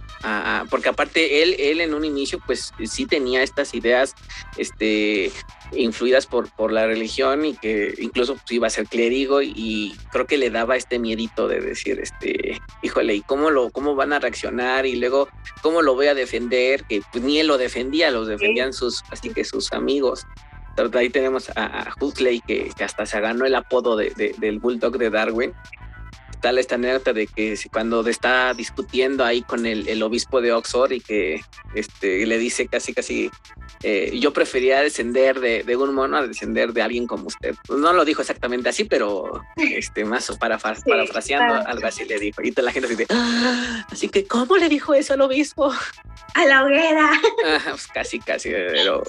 porque aparte él, él en un inicio pues sí tenía estas ideas este, influidas por, por la religión y que incluso pues, iba a ser clérigo y, creo que le daba este miedito de decir, este, híjole, ¿y cómo, lo, cómo van a reaccionar? Y luego, ¿cómo lo voy a defender? Que pues ni él lo defendía, los defendían sus, así que sus amigos ahí tenemos a, Huxley que, hasta se ganó el apodo de, del Bulldog de Darwin. Tal esta anécdota de que cuando está discutiendo ahí con el, el obispo de Oxford y que este, le dice casi casi eh, yo prefería descender de, un mono a descender de alguien como usted. Pues no lo dijo exactamente así, pero este, más para, parafraseando, algo así le dijo. Y toda la gente así ah", así que, ¿cómo le dijo eso al obispo? A la hoguera. <laughs> pues casi, casi. Pero,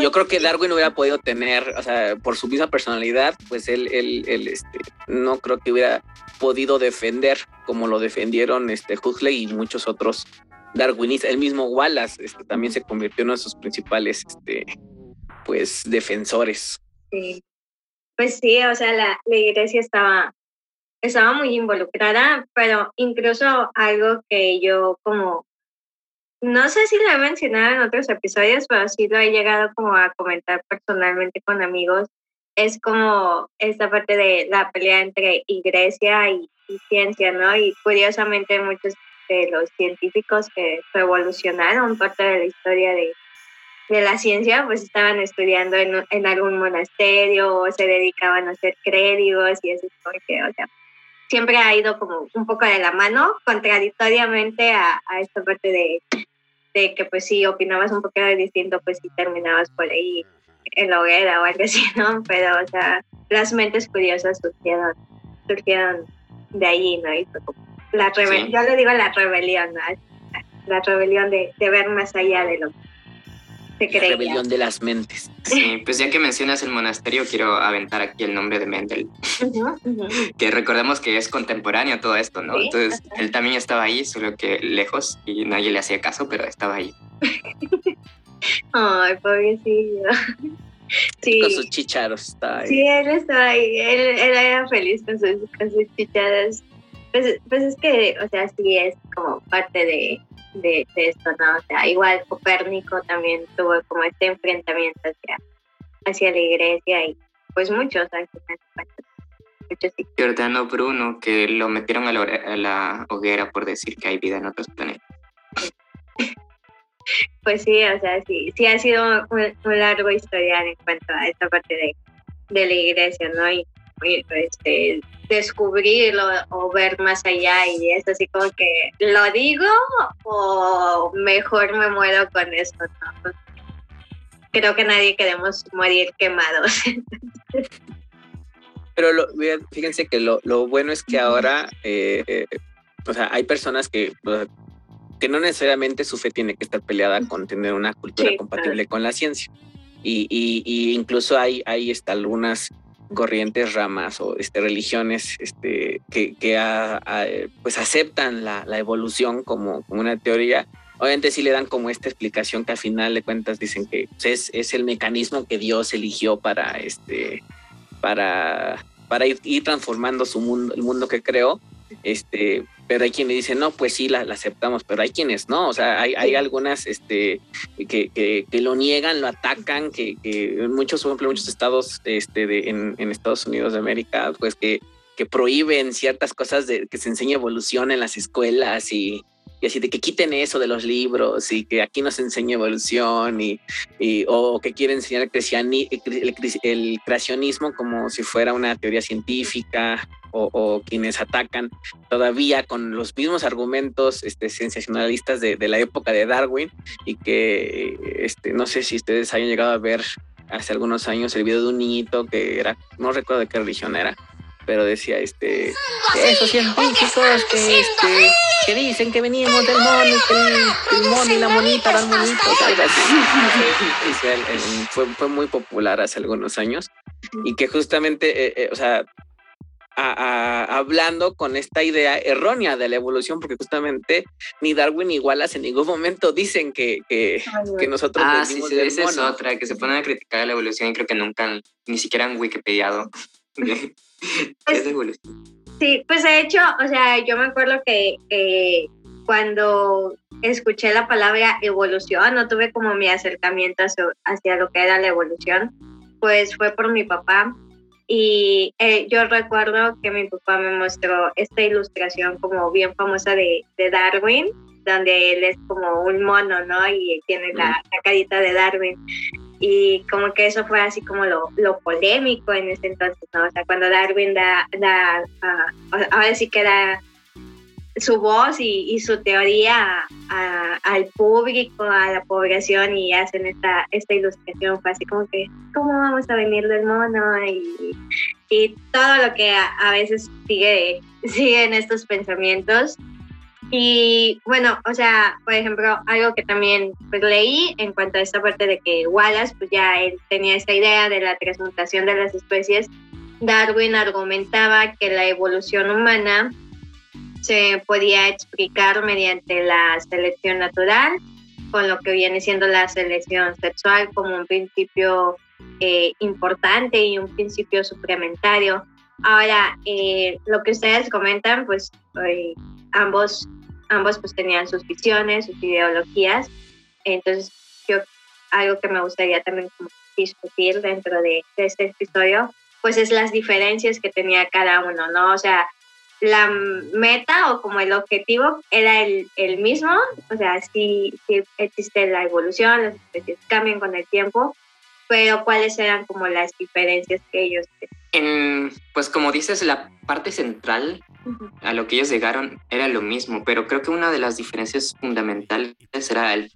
yo creo que Darwin hubiera podido tener, o sea, por su misma personalidad, pues él, él, él este, no creo que hubiera podido defender como lo defendieron este Huxley y muchos otros darwinista. El mismo Wallace este, también se convirtió en uno de sus principales este, pues, defensores. Pues sí, o sea, la, la iglesia estaba, estaba muy involucrada, pero incluso algo que yo como, no sé si lo he mencionado en otros episodios, pero sí lo he llegado como a comentar personalmente con amigos, es como esta parte de la pelea entre iglesia y, ciencia, ¿no? Y curiosamente muchos de los científicos que revolucionaron parte de la historia de, de la ciencia, pues estaban estudiando en, en, algún monasterio o se dedicaban a ser créditos y eso es porque, o sea, siempre ha ido como un poco de la mano, contradictoriamente a, a esta parte de, de, que pues si opinabas un poquito distinto, pues si terminabas por ahí en la hoguera o algo así, ¿no? Pero, o sea, las mentes curiosas surgieron, surgieron de ahí, ¿no? Y la rebelión, yo le digo la rebelión, ¿no? La rebelión de, de ver más allá de lo que se creía. La rebelión de las mentes. Sí, pues ya que mencionas el monasterio, quiero aventar aquí el nombre de Mendel. Que recordemos que es contemporáneo todo esto, ¿no? Entonces, él también estaba ahí, solo que lejos y nadie le hacía caso, pero estaba ahí. <laughs> Ay, pobrecillo. <laughs> Sí. Con sus chicharos está ahí. Sí, él estaba ahí, él, él era feliz con sus, con sus chicharos. Pues, pues es que, o sea, sí es como parte de, de, de, esto, ¿no? O sea, igual Copérnico también tuvo como este enfrentamiento hacia, hacia la iglesia y pues muchos, muchos sí. Giordano Bruno, que lo metieron a la, a la hoguera por decir que hay vida en otros planetas. <laughs> pues sí, o sea, sí, sí ha sido un, largo historial en cuanto a esta parte de, la iglesia, ¿no? Y, y este, descubrirlo o ver más allá y es así como que lo digo o mejor me muero con esto, ¿no? Creo que nadie queremos morir quemados. <laughs> Pero fíjense que lo, lo, bueno es que ahora, eh, eh, o sea, hay personas que que no necesariamente su fe tiene que estar peleada con tener una cultura sí, compatible claro. con la ciencia. Y, y, y, incluso hay, hay este, algunas corrientes, ramas o este, religiones este, que, que a, a, pues aceptan la, la evolución como, como, una teoría. Obviamente sí le dan como esta explicación que al final de cuentas dicen que pues, es, es el mecanismo que Dios eligió para, este, para, para ir, ir transformando su mundo, el mundo que creó. Este, pero hay quienes dicen, no, pues sí, la, la, aceptamos, pero hay quienes no, o sea, hay, hay algunas este, que, que, que, lo niegan, lo atacan, que, que muchos, por ejemplo, muchos estados este, de, en, en, Estados Unidos de América, pues que, que prohíben ciertas cosas de que se enseñe evolución en las escuelas y, y así de que quiten eso de los libros y que aquí no se enseñe evolución y, y o que quieren enseñar el, el, creacionismo como si fuera una teoría científica o, o, quienes atacan todavía con los mismos argumentos este, sensacionalistas de, de, la época de Darwin y que este, no sé si ustedes hayan llegado a ver hace algunos años el video de un niñito que era, no recuerdo de qué religión era, pero decía este esos científicos que, este, que dicen que venimos del mono, que el, mono y la monita eran monitos, algo así. <laughs> fue, fue, muy popular hace algunos años y que justamente, eh, eh, o sea, a, a, hablando con esta idea errónea de la evolución, porque justamente ni Darwin ni Wallace en ningún momento dicen que, que, que nosotros ah, sí, sí, esa es otra, que se ponen a criticar la evolución y creo que nunca, ni siquiera han Wikipediado. <laughs> <laughs> Pues, sí, pues de hecho, o sea, yo me acuerdo que eh, cuando escuché la palabra evolución, no tuve como mi acercamiento hacia, hacia, lo que era la evolución, pues fue por mi papá. Y eh, yo recuerdo que mi papá me mostró esta ilustración como bien famosa de, de Darwin, donde él es como un mono, ¿no? Y tiene la, la carita de Darwin y como que eso fue así como lo, lo, polémico en ese entonces, ¿no? O sea, cuando Darwin da, da uh, ahora sí que da su voz y, su teoría al público, a la población y hacen esta, esta ilustración, fue así como que, ¿cómo vamos a venir del mono? Y, y todo lo que a, a veces sigue, <laughs> sigue en estos pensamientos. Y bueno, o sea, por ejemplo, algo que también pues, leí en cuanto a esta parte de que Wallace, pues ya él tenía esta idea de la transmutación de las especies, Darwin argumentaba que la evolución humana se podía explicar mediante la selección natural, con lo que viene siendo la selección sexual como un principio eh, importante y un principio suplementario. Ahora, eh, lo que ustedes comentan, pues ambos, ambos pues tenían sus visiones, sus ideologías. Entonces, yo algo que me gustaría también discutir dentro de, de este episodio, pues es las diferencias que tenía cada uno, ¿no? O sea, la meta o como el objetivo era el, mismo, o sea, sí, sí, existe la evolución, las especies cambian con el tiempo, pero cuáles eran como las diferencias que ellos... En, pues como dices, la parte central a lo que ellos llegaron era lo mismo, pero creo que una de las diferencias fundamentales era el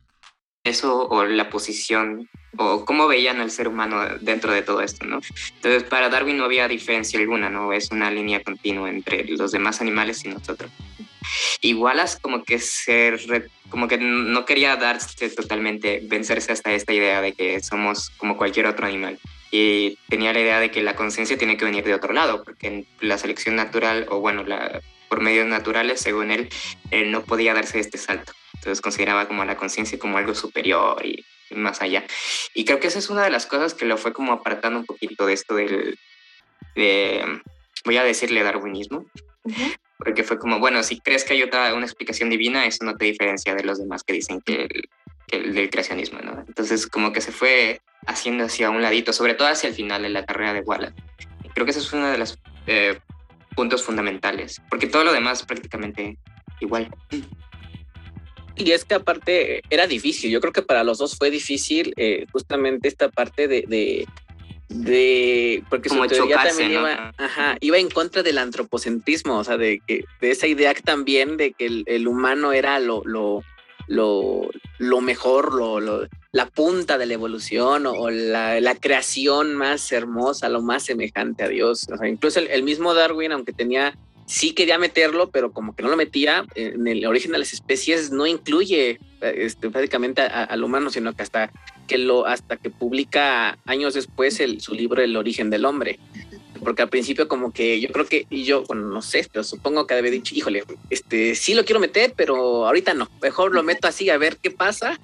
eso o la posición o cómo veían al ser humano dentro de todo esto, ¿no? Entonces, para Darwin no había diferencia alguna, ¿no? Es una línea continua entre los demás animales y nosotros. Y Wallace como que ser como que no quería darse totalmente, vencerse hasta esta idea de que somos como cualquier otro animal. Y tenía la idea de que la conciencia tiene que venir de otro lado, porque la selección natural, o bueno, la, por medios naturales, según él, él no podía darse este salto. Entonces consideraba como la conciencia como algo superior y más allá. Y creo que esa es una de las cosas que lo fue como apartando un poquito de esto del, de, voy a decirle darwinismo, porque fue como, bueno, si crees que hay otra, una explicación divina, eso no te diferencia de los demás que dicen que el, del creacionismo, ¿no? Entonces como que se fue haciendo hacia un ladito, sobre todo hacia el final de la carrera de Wallace. Creo que ese es uno de los eh, puntos fundamentales, porque todo lo demás prácticamente igual. Y es que aparte era difícil, yo creo que para los dos fue difícil eh, justamente esta parte de, de, porque su teoría también iba, ajá, iba en contra del antropocentrismo, o sea, de, que, de esa idea también de que el, humano era lo, lo, lo, lo mejor, lo, la punta de la evolución o, la, la, creación más hermosa, lo más semejante a Dios. O sea, incluso el mismo Darwin, aunque tenía sí quería meterlo, pero como que no lo metía. En el origen de las especies no incluye este, prácticamente al humano, sino que hasta que lo, hasta que publica años después el, su libro El origen del hombre. Porque al principio como que yo creo que, y yo, bueno, no sé, pero supongo que había dicho, híjole, este, sí lo quiero meter, pero ahorita no, mejor lo meto así a ver qué pasa.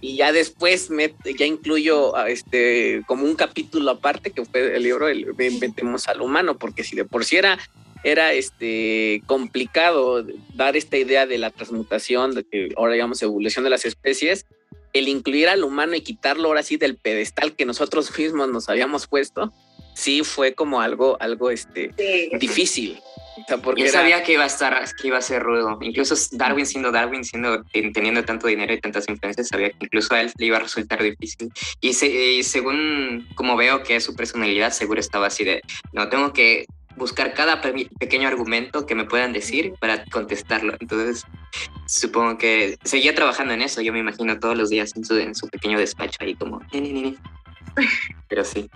Y ya después me, ya incluyo este, como un capítulo aparte, que fue el libro, el, Metemos al humano, porque si de por sí era era este complicado dar esta idea de la transmutación, de que ahora llamamos evolución de las especies, el incluir al humano y quitarlo ahora sí del pedestal que nosotros mismos nos habíamos puesto, sí fue como algo, algo este, difícil. porque Yo sabía que iba a estar, que iba a ser rudo. Incluso Darwin siendo Darwin, siendo, teniendo tanto dinero y tantas influencias, sabía que incluso a él le iba a resultar difícil. Y, y según como veo que es su personalidad, seguro estaba así de, no, tengo que buscar cada pequeño argumento que me puedan decir para contestarlo. Entonces, supongo que seguía trabajando en eso. Yo me imagino todos los días en su, en su pequeño despacho ahí como... <laughs> Pero sí.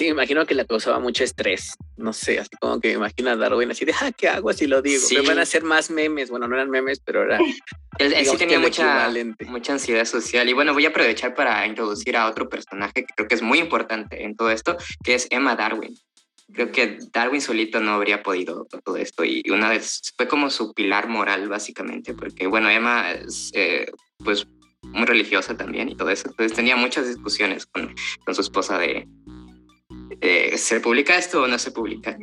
Sí, me imagino que le causaba mucho estrés. No sé, así como que me imagino a Darwin así de, ah, ¿qué hago si lo digo? Me van a hacer más memes. Bueno, no eran memes, pero era... <laughs> Él, sí tenía mucha, mucha ansiedad social. Y bueno, voy a aprovechar para introducir a otro personaje que creo que es muy importante en todo esto, que es Emma Darwin creo que Darwin solito no habría podido todo esto y una vez fue como su pilar moral básicamente, porque bueno, Emma es eh, pues muy religiosa también y todo eso, entonces tenía muchas discusiones con, con su esposa de ¿se publica esto o no se publica?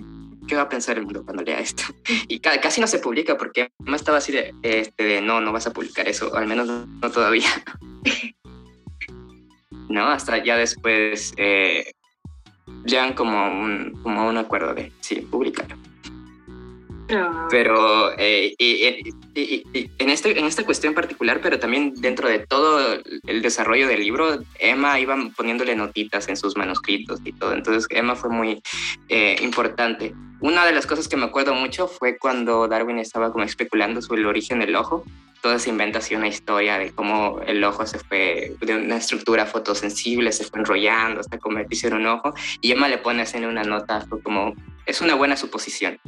¿Qué va a pensar el mundo cuando lea esto? <laughs> Y casi no se publica porque Emma estaba así de, este, de no, no vas a publicar eso, al menos no, todavía. <laughs> ¿no? Hasta ya después eh, llegan como un, como un acuerdo de, sí, publicarlo. Pero eh, en, este, en esta cuestión particular, pero también dentro de todo el desarrollo del libro, Emma iba poniéndole notitas en sus manuscritos y todo. Entonces, Emma fue muy eh, importante. Una de las cosas que me acuerdo mucho fue cuando Darwin estaba como especulando sobre el origen del ojo toda se inventa así una historia de cómo el ojo se fue de una estructura fotosensible, se fue enrollando hasta convertirse en un ojo. Y Emma le pone así en una nota, fue como, es una buena suposición.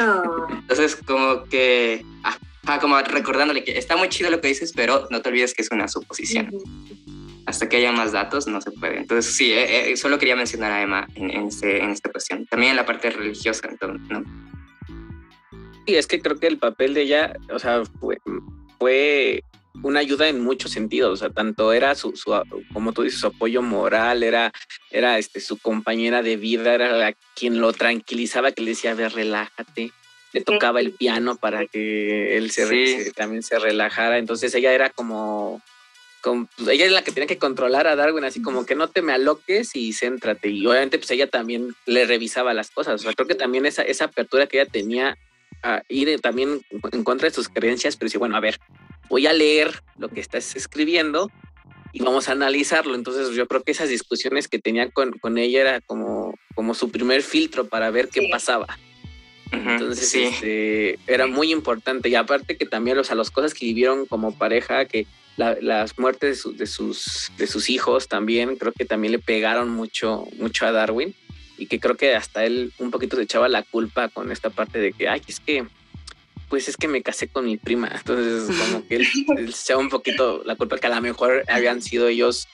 Oh. Entonces, como que, ah, como recordándole que está muy chido lo que dices, pero no te olvides que es una suposición. Hasta que haya más datos, no se puede. Entonces, sí, eh, eh, solo quería mencionar a Emma en, en, este, en esta cuestión. También en la parte religiosa, entonces, ¿no? Y es que creo que el papel de ella, o sea, fue, fue una ayuda en muchos sentidos, o sea, tanto era su, como tú dices, su apoyo moral, era, era este, su compañera de vida, era quien lo tranquilizaba, que le decía, a ver, relájate, le tocaba el piano para que él se, también se relajara, entonces ella era como, como pues, ella es la que tenía que controlar a Darwin, así como que no te me aloques y céntrate, y obviamente pues ella también le revisaba las cosas, o sea, creo que también esa, esa apertura que ella tenía a ir también en contra de sus creencias, pero sí, bueno, a ver, voy a leer lo que estás escribiendo y vamos a analizarlo. Entonces yo creo que esas discusiones que tenía con, con ella era como, como su primer filtro para ver qué pasaba. Entonces este, era muy importante. Y aparte que también o sea, las cosas que vivieron como pareja, que las muertes de, de, sus, de sus hijos también creo que también le pegaron mucho, mucho a Darwin. Y que creo que hasta él un poquito se echaba la culpa con esta parte de que, ay, es que pues es que me casé con mi prima. Entonces, como que <laughs> él, se echaba un poquito la culpa que a lo mejor habían sido ellos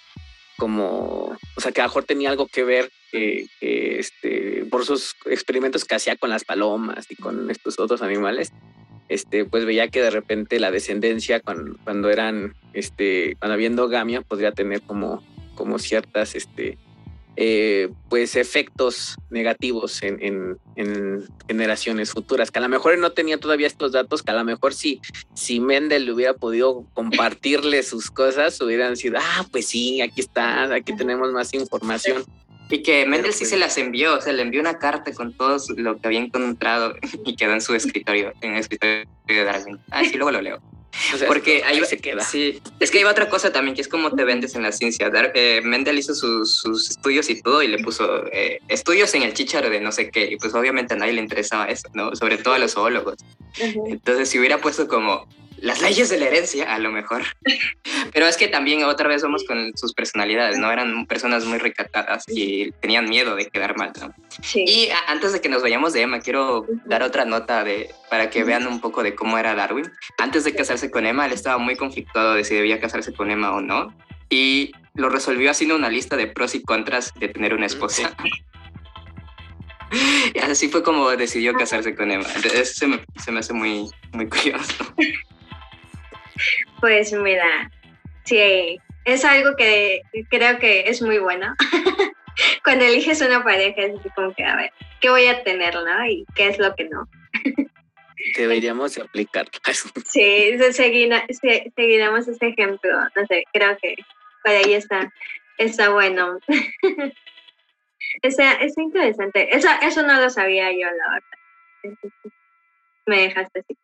como, o sea, que a lo mejor tenía algo que ver que, este, por sus experimentos que hacía con las palomas y con estos otros animales, este, pues veía que de repente la descendencia cuando, cuando eran, este, cuando había endogamia, podría tener como, como ciertas, este, eh, pues efectos negativos en, generaciones futuras, que a lo mejor no tenía todavía estos datos, que a lo mejor si, si Mendel le hubiera podido compartirle sus cosas, hubieran sido, ah, pues sí, aquí está, aquí tenemos más información. Y que Mendel sí pues se las envió, o sea, le envió una carta con todo lo que había encontrado <laughs> y quedó en su escritorio, en el escritorio de Darwin. Ah, sí, luego lo leo. Porque ahí se queda. Sí, es que hay otra cosa también, que es como te vendes en la ciencia. Eh, Mendel hizo sus, estudios y todo y le puso eh, estudios en el chicharo de no sé qué. Y pues obviamente a nadie le interesaba eso, ¿no? Sobre todo a los zoólogos. Entonces, si hubiera puesto como las leyes de la herencia, a lo mejor. <laughs> Pero es que también otra vez vamos con sus personalidades, ¿no? Eran personas muy recatadas y tenían miedo de quedar mal, ¿no? Sí. Y antes de que nos vayamos de Emma, quiero dar otra nota de, para que vean un poco de cómo era Darwin. Antes de casarse con Emma, él estaba muy conflictuado de si debía casarse con Emma o no. Y lo resolvió haciendo una lista de pros y contras de tener una esposa. <laughs> y así fue como decidió casarse con Emma. Entonces, se me, se me hace muy, muy curioso. Pues mira, sí, es algo que creo que es muy bueno. <laughs> Cuando eliges una pareja es como que, a ver, ¿qué voy a tener, no? Y qué es lo que no. <laughs> Deberíamos aplicar. <laughs> sí, seguiremos ese ejemplo. No sé, creo que por ahí está, está bueno. está, interesante. Eso, eso no lo sabía yo, la verdad. Me dejaste así.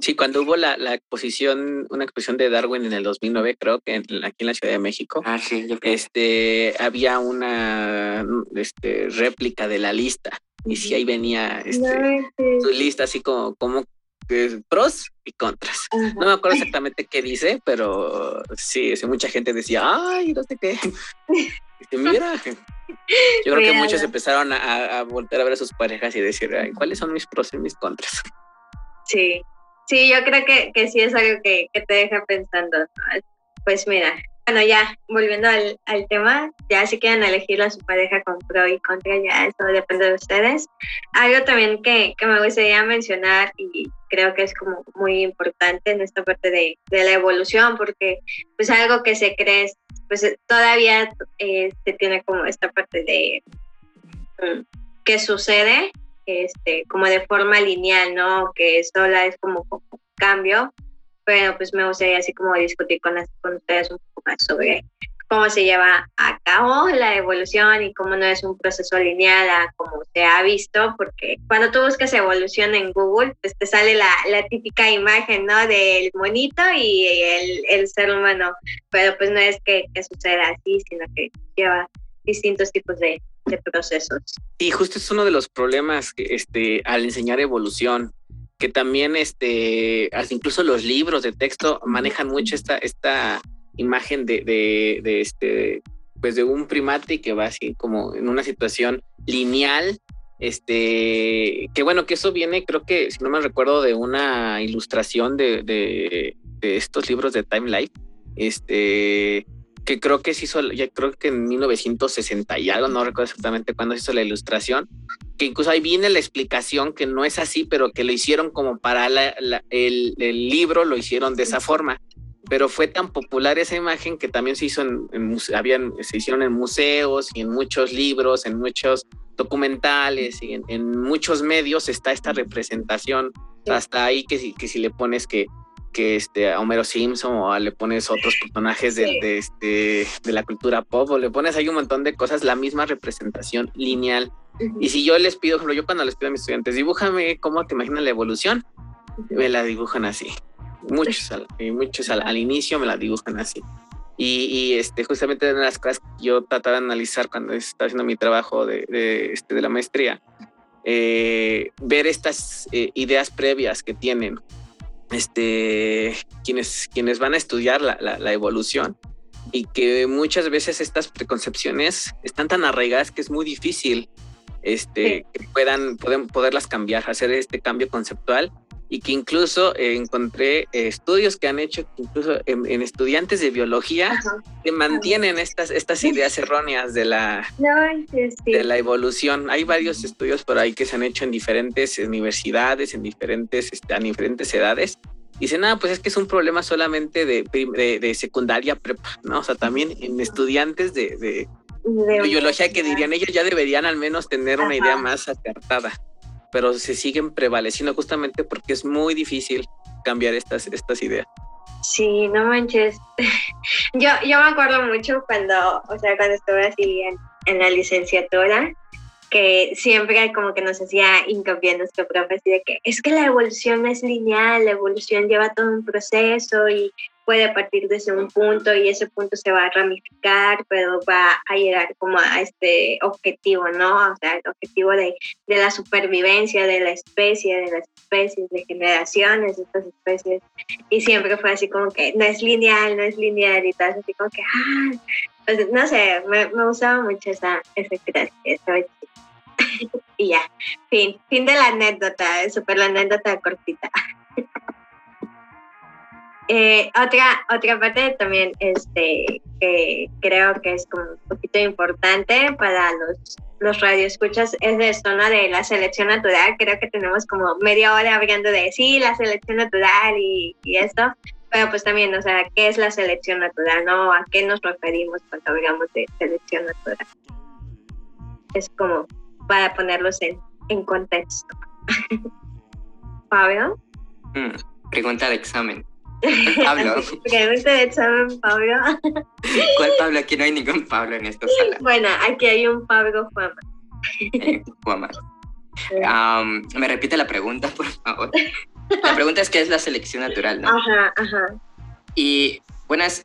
Sí, cuando hubo la, la, exposición, una exposición de Darwin en el 2009, creo que aquí en la Ciudad de México, ah, sí, este, había una este, réplica de la lista y sí ahí venía este, su lista así como, como pros y contras. No me acuerdo exactamente qué dice, pero sí, mucha gente decía, ay, no sé qué. mira, yo creo que muchos empezaron a, a, volver a ver a sus parejas y decir, ay, ¿cuáles son mis pros y mis contras? Sí, Sí, yo creo que, que sí es algo que, que te deja pensando. Pues mira, bueno, ya volviendo al, al, tema, ya si quieren elegir a su pareja con pro y contra, ya eso depende de ustedes. Algo también que, que, me gustaría mencionar y creo que es como muy importante en esta parte de, de la evolución, porque pues algo que se cree, pues todavía eh, se tiene como esta parte de mm, qué sucede este, como de forma lineal, ¿no? Que sola es como, cambio, pero pues me gustaría así como discutir con, con ustedes un poco más sobre cómo se lleva a cabo la evolución y cómo no es un proceso lineal a como se ha visto, porque cuando tú buscas evolución en Google, pues te sale la, la típica imagen, ¿no? Del monito y el, el, ser humano, pero pues no es que, que suceda así, sino que lleva distintos tipos de, de procesos. Y justo es uno de los problemas que, este, al enseñar evolución, que también este, incluso los libros de texto manejan mucho esta, esta imagen de, de, este, pues de un primate que va así como en una situación lineal, este, que bueno, que eso viene, creo que, si no me recuerdo, de una ilustración de, de, de estos libros de Time Life, este, que creo que se hizo, ya creo que en 1960 y algo, no recuerdo exactamente cuándo se hizo la ilustración, que incluso ahí viene la explicación que no es así, pero que lo hicieron como para el, el, libro, lo hicieron de esa forma. Pero fue tan popular esa imagen que también se hizo en, habían, se hicieron en museos y en muchos libros, en muchos documentales y en, muchos medios está esta representación. Hasta ahí que si, que si le pones que, que este, a Homero Simpson o le pones otros personajes de, de, este, de la cultura pop o le pones ahí un montón de cosas, la misma representación lineal y si yo les pido, ejemplo, yo cuando les pido a mis estudiantes, dibújame cómo te imaginas la evolución, me la dibujan así. Muchos, al, muchos al, inicio me la dibujan así. Y, este, justamente una de las cosas que yo trataba de analizar cuando estaba haciendo mi trabajo de, de, este, de la maestría, eh, ver estas eh, ideas previas que tienen este, quienes, quienes van a estudiar la, la, la evolución y que muchas veces estas preconcepciones están tan arraigadas que es muy difícil este, que puedan, pueden poderlas cambiar, hacer este cambio conceptual. Y que incluso eh, encontré eh, estudios que han hecho incluso en, estudiantes de biología que mantienen estas, estas ideas erróneas de la, de la evolución. Hay varios estudios por ahí que se han hecho en diferentes universidades, en diferentes, este, a diferentes edades. Y dicen, nada, pues es que es un problema solamente de, de, de secundaria prepa, ¿no? O sea, también en estudiantes de, de biología que dirían ellos ya deberían al menos tener una idea más acertada, pero se siguen prevaleciendo justamente porque es muy difícil cambiar estas, estas ideas. Sí, no manches. <laughs> yo, yo me acuerdo mucho cuando, o sea, cuando estuve así en, en la licenciatura, que siempre como que nos hacía hincapié nuestro profe, de que es que la evolución es lineal, la evolución lleva todo un proceso y puede partir desde un punto y ese punto se va a ramificar, pero va a llegar como a este objetivo, ¿no? O sea, el objetivo de, de la supervivencia de la especie, de las especies, de generaciones de estas especies. Y siempre fue así como que no es lineal, no es lineal y tal, así como que, ah, pues, no sé, me, me gustaba mucho esa, esa <laughs> y ya, fin, fin de la anécdota, súper la anécdota cortita. <laughs> Eh, otra, otra parte también este, que creo que es como un poquito importante para los, los radioescuchas es de esto, ¿no? De la selección natural. Creo que tenemos como media hora hablando de sí, la selección natural y, y esto, pero pues también, o sea, ¿qué es la selección natural, no? ¿A qué nos referimos cuando hablamos de selección natural? Es como para ponerlos en, en contexto. <laughs> Pablo. Mm, pregunta de examen. <laughs> Pablo. Pregunta de examen, Pablo. ¿Cuál Pablo? Aquí no hay ningún Pablo en esta sala. Bueno, aquí hay un Pablo Juama. Eh, Juama. me repite la pregunta, por favor. La pregunta es qué es la selección natural, ¿no? Ajá, ajá. Y bueno, es,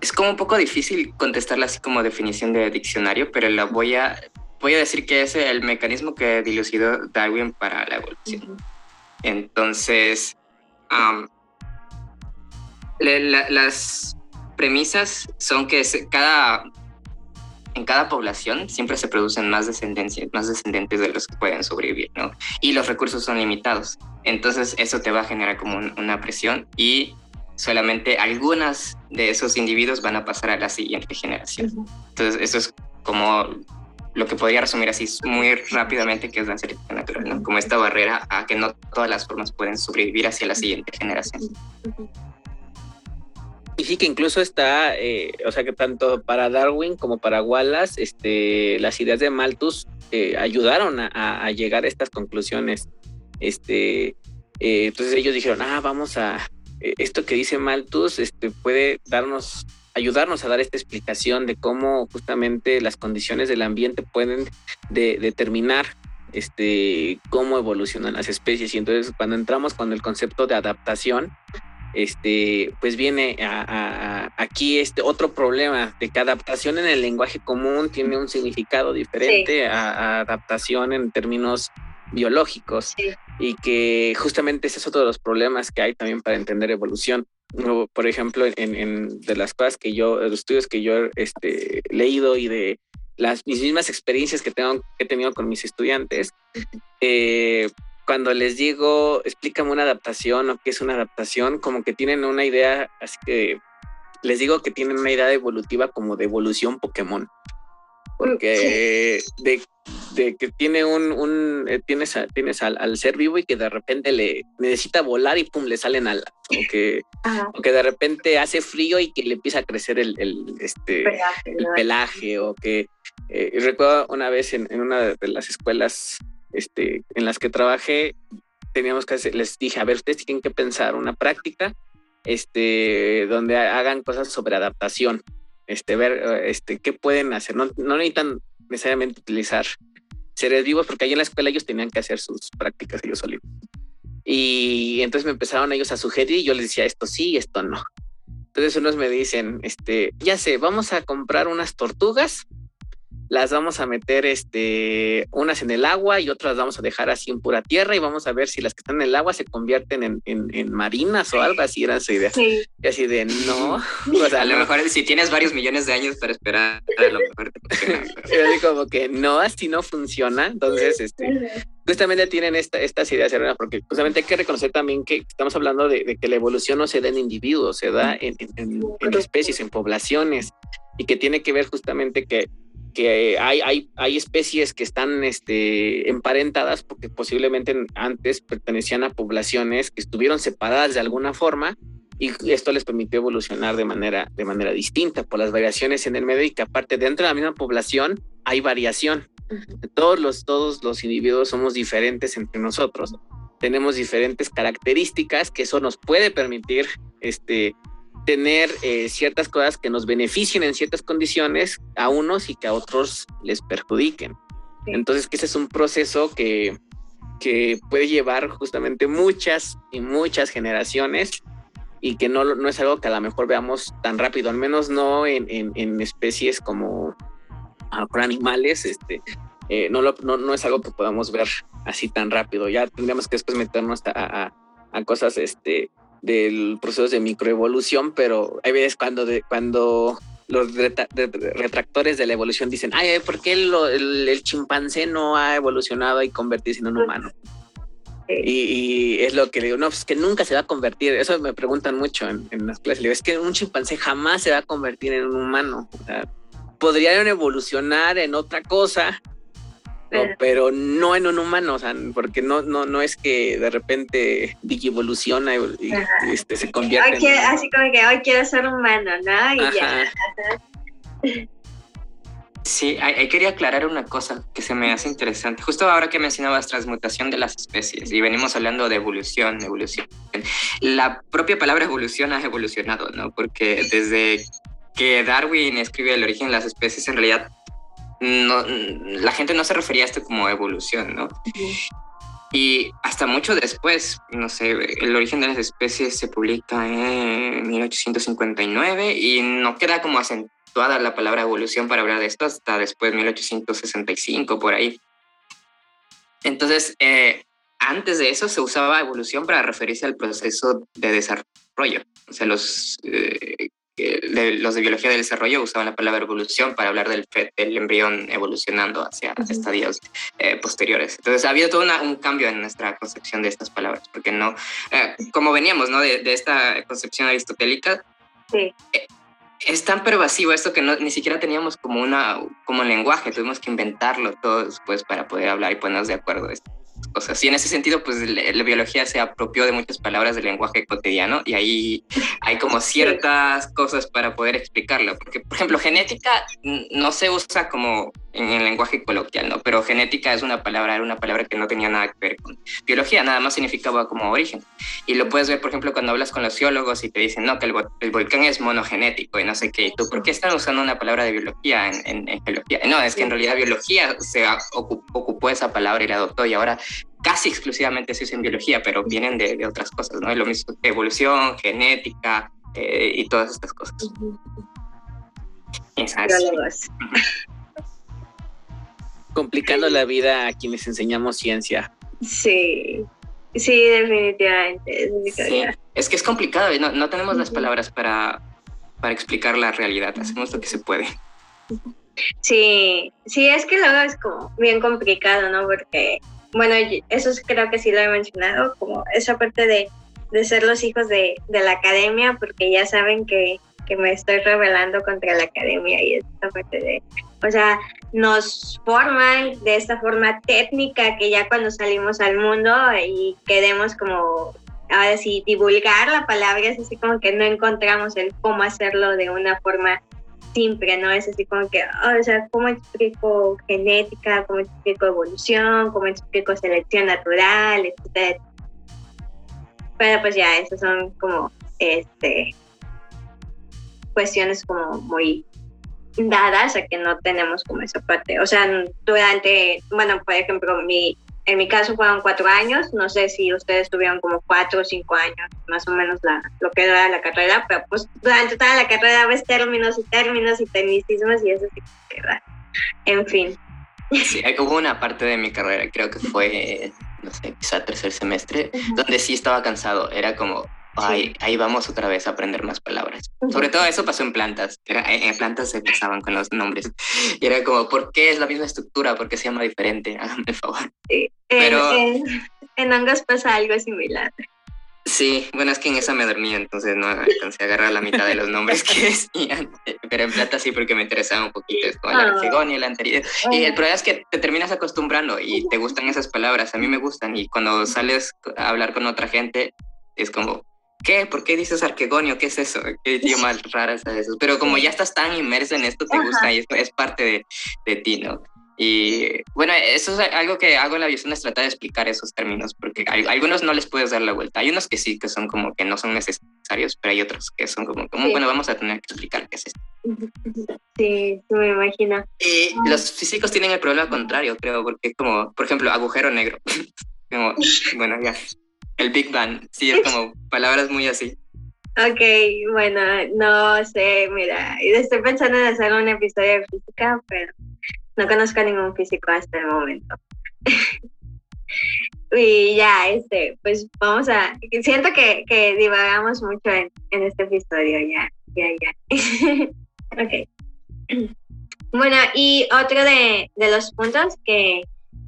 es como un poco difícil contestarla así como definición de diccionario, pero la voy a voy a decir que es el mecanismo que dilucidó Darwin para la evolución. Entonces, las premisas son que cada, en cada población siempre se producen más descendencias, más descendientes de los que pueden sobrevivir, ¿no? Y los recursos son limitados. Entonces, eso te va a generar como una presión y solamente algunas de esos individuos van a pasar a la siguiente generación. Entonces, eso es como lo que podría resumir así muy rápidamente que es la selección natural, ¿no? Como esta barrera a que no todas las formas pueden sobrevivir hacia la siguiente generación. Y sí que incluso está, eh, o sea que tanto para Darwin como para Wallace, este, las ideas de Malthus eh, ayudaron a, llegar a estas conclusiones. Este, eh, entonces ellos dijeron, ah, vamos a, esto que dice Malthus este, puede darnos ayudarnos a dar esta explicación de cómo justamente las condiciones del ambiente pueden determinar este, cómo evolucionan las especies. Y entonces cuando entramos con el concepto de adaptación, este, pues viene a, aquí este otro problema de que adaptación en el lenguaje común tiene un significado diferente a, adaptación en términos biológicos y que justamente ese es otro de los problemas que hay también para entender evolución. Por ejemplo, en, de las cosas que yo, los estudios que yo he este, leído y de las mis mismas experiencias que, tengo, que he tenido con mis estudiantes, eh, cuando les digo, explícame una adaptación o qué es una adaptación, como que tienen una idea, así que les digo que tienen una idea evolutiva como de evolución Pokémon. Porque de de que tiene un, un eh, tienes, tienes al, ser vivo y que de repente le necesita volar y pum, le salen al, o que, o que de repente hace frío y que le empieza a crecer el, el este, el pelaje, o que eh, recuerdo una vez en, en, una de las escuelas este, en las que trabajé, teníamos que hacer, les dije, a ver, ustedes tienen que pensar una práctica este, donde hagan cosas sobre adaptación, este, ver este, qué pueden hacer. No, no necesitan necesariamente utilizar seres vivos, porque ahí en la escuela ellos tenían que hacer sus prácticas ellos solitos. Y entonces me empezaron ellos a sugerir y yo les decía esto sí, esto no. Entonces unos me dicen, este, ya sé, vamos a comprar unas tortugas las vamos a meter este, unas en el agua y otras las vamos a dejar así en pura tierra y vamos a ver si las que están en el agua se convierten en, en, marinas o algo así, era su idea. Y así de no. <laughs> O sea, a lo mejor si tienes varios millones de años para esperar, a lo mejor te <laughs> como que no, así no funciona. Entonces, este, justamente tienen esta, estas ideas porque justamente hay que reconocer también que estamos hablando de, de, que la evolución no se da en individuos, se da en, en, en especies, en poblaciones, y que tiene que ver justamente que que hay, hay, hay especies que están este, emparentadas porque posiblemente antes pertenecían a poblaciones que estuvieron separadas de alguna forma y esto les permitió evolucionar de manera, de manera distinta por las variaciones en el medio y que aparte dentro de la misma población hay variación. Todos los, todos los individuos somos diferentes entre nosotros. Tenemos diferentes características que eso nos puede permitir este, tener eh, ciertas cosas que nos beneficien en ciertas condiciones a unos y que a otros les perjudiquen. Entonces, que ese es un proceso que, que puede llevar justamente muchas y muchas generaciones y que no, no es algo que a lo mejor veamos tan rápido, al menos no en, en, especies como ah, animales, este, eh, no, no, no, es algo que podamos ver así tan rápido. Ya tendríamos que después meternos a, a, a cosas este, del proceso de microevolución, pero hay veces cuando, de, cuando los retractores de la evolución dicen, ay, ¿por qué el, chimpancé no ha evolucionado y convertirse en un humano? Y, es lo que digo, no, pues que nunca se va a convertir. Eso me preguntan mucho en, las clases. digo, es que un chimpancé jamás se va a convertir en un humano. O sea, podrían evolucionar en otra cosa, pero no en un humano, o sea, porque no, no, no es que de repente evoluciona y, este, se convierte. en... Así como que hoy quiero ser humano, ¿no? Y ya. Sí, ahí quería aclarar una cosa que se me hace interesante. Justo ahora que mencionabas transmutación de las especies y venimos hablando de evolución, evolución. La propia palabra evolución ha evolucionado, ¿no? Porque desde que Darwin escribe el origen de las especies, en realidad no, la gente no se refería a esto como evolución, ¿no? Y hasta mucho después, no sé, el origen de las especies se publica en 1859 y no queda como acentuada la palabra evolución para hablar de esto hasta después, 1865, por ahí. Entonces, eh, antes de eso se usaba evolución para referirse al proceso de desarrollo. O sea, los eh, los de biología del desarrollo usaban la palabra evolución para hablar del, del embrión evolucionando hacia estadios eh, posteriores. Entonces ha habido todo un cambio en nuestra concepción de estas palabras, porque no, eh, como veníamos ¿no? de, esta concepción aristotélica, sí. Eh, es tan pervasivo esto que no, ni siquiera teníamos como, una, como lenguaje, tuvimos que inventarlo todo después para poder hablar y ponernos de acuerdo. Esto cosas. Y en ese sentido, pues la, biología se apropió de muchas palabras del lenguaje cotidiano y ahí hay como ciertas cosas para poder explicarlo. Porque, por ejemplo, genética no se usa como en el lenguaje coloquial, ¿no? Pero genética es una palabra, era una palabra que no tenía nada que ver con biología, nada más significaba como origen. Y lo puedes ver, por ejemplo, cuando hablas con los geólogos y te dicen, no, que el, volcán es monogenético y no sé qué. ¿Y tú por qué están usando una palabra de biología en, en, geología? No, es que en realidad biología se ocupó esa palabra y la adoptó y ahora casi exclusivamente se usa en biología, pero vienen de, de otras cosas, ¿no? Es lo mismo, evolución, genética eh, y todas estas cosas. <laughs> Complicando la vida a quienes enseñamos ciencia. Sí, sí, definitivamente. Es que es complicado, no, no tenemos las palabras para, para explicar la realidad, hacemos lo que se puede. Sí, sí, es que luego es como bien complicado, ¿no? Porque bueno, eso creo que sí lo he mencionado, como esa parte de, ser los hijos de, la academia, porque ya saben que, que me estoy rebelando contra la academia y esta parte de, o sea, nos forman de esta forma técnica que ya cuando salimos al mundo y queremos como, ahora sí, divulgar la palabra, es así como que no encontramos el cómo hacerlo de una forma simple, ¿no? Es así como que, o sea, ¿cómo explico genética? ¿Cómo explico evolución? ¿Cómo explico selección natural? Etcétera. Pero pues ya, esas son como, este, cuestiones como muy dadas a que no tenemos como esa parte. O sea, durante, bueno, por ejemplo, mi, en mi caso fueron cuatro años, no sé si ustedes tuvieron como cuatro o cinco años, más o menos la, lo que era la carrera, pero pues durante toda la carrera ves términos y términos y tecnicismos y eso sí que En fin. Sí, hubo una parte de mi carrera, creo que fue, no sé, quizá tercer semestre, donde sí estaba cansado, era como, Ahí, ahí, vamos otra vez a aprender más palabras. Sobre todo eso pasó en plantas. Era, en plantas se empezaban con los nombres. Y era como, ¿por qué es la misma estructura? ¿Por qué se llama diferente? Háganme el favor. Sí. Pero... En, en, hongos pasa algo similar. Sí, bueno, es que en esa me dormía, entonces no alcancé a agarrar la mitad de los nombres que decían. Pero en plata sí, porque me interesaba un poquito. Es como la ah. arquegonia, la anterior. Y el problema es que te terminas acostumbrando y te gustan esas palabras. A mí me gustan. Y cuando sales a hablar con otra gente, es como, ¿qué? ¿Por qué dices arquegonio? ¿Qué es eso? ¿Qué idioma <laughs> raro es eso? Pero como ya estás tan inmerso en esto, te gusta y es, es parte de, de, ti, ¿no? Y bueno, eso es algo que hago en la visión, es tratar de explicar esos términos, porque algunos no les puedes dar la vuelta. Hay unos que sí, que son como que no son necesarios, pero hay otros que son como, como bueno, vamos a tener que explicar qué es esto. <laughs> Sí, me imagino. Y los físicos tienen el problema contrario, creo, porque como, por ejemplo, agujero negro. <laughs> como, bueno, ya, el Big Bang, sí, es como palabras muy así. Ok, bueno, no sé, mira, estoy pensando en hacer un episodio de física, pero no conozco a ningún físico hasta el momento. <laughs> y ya, este, pues vamos a, siento que, que divagamos mucho en, en este episodio, ya, ya, ya. <laughs> ok. <clears throat> Bueno, y otro de, de los puntos que,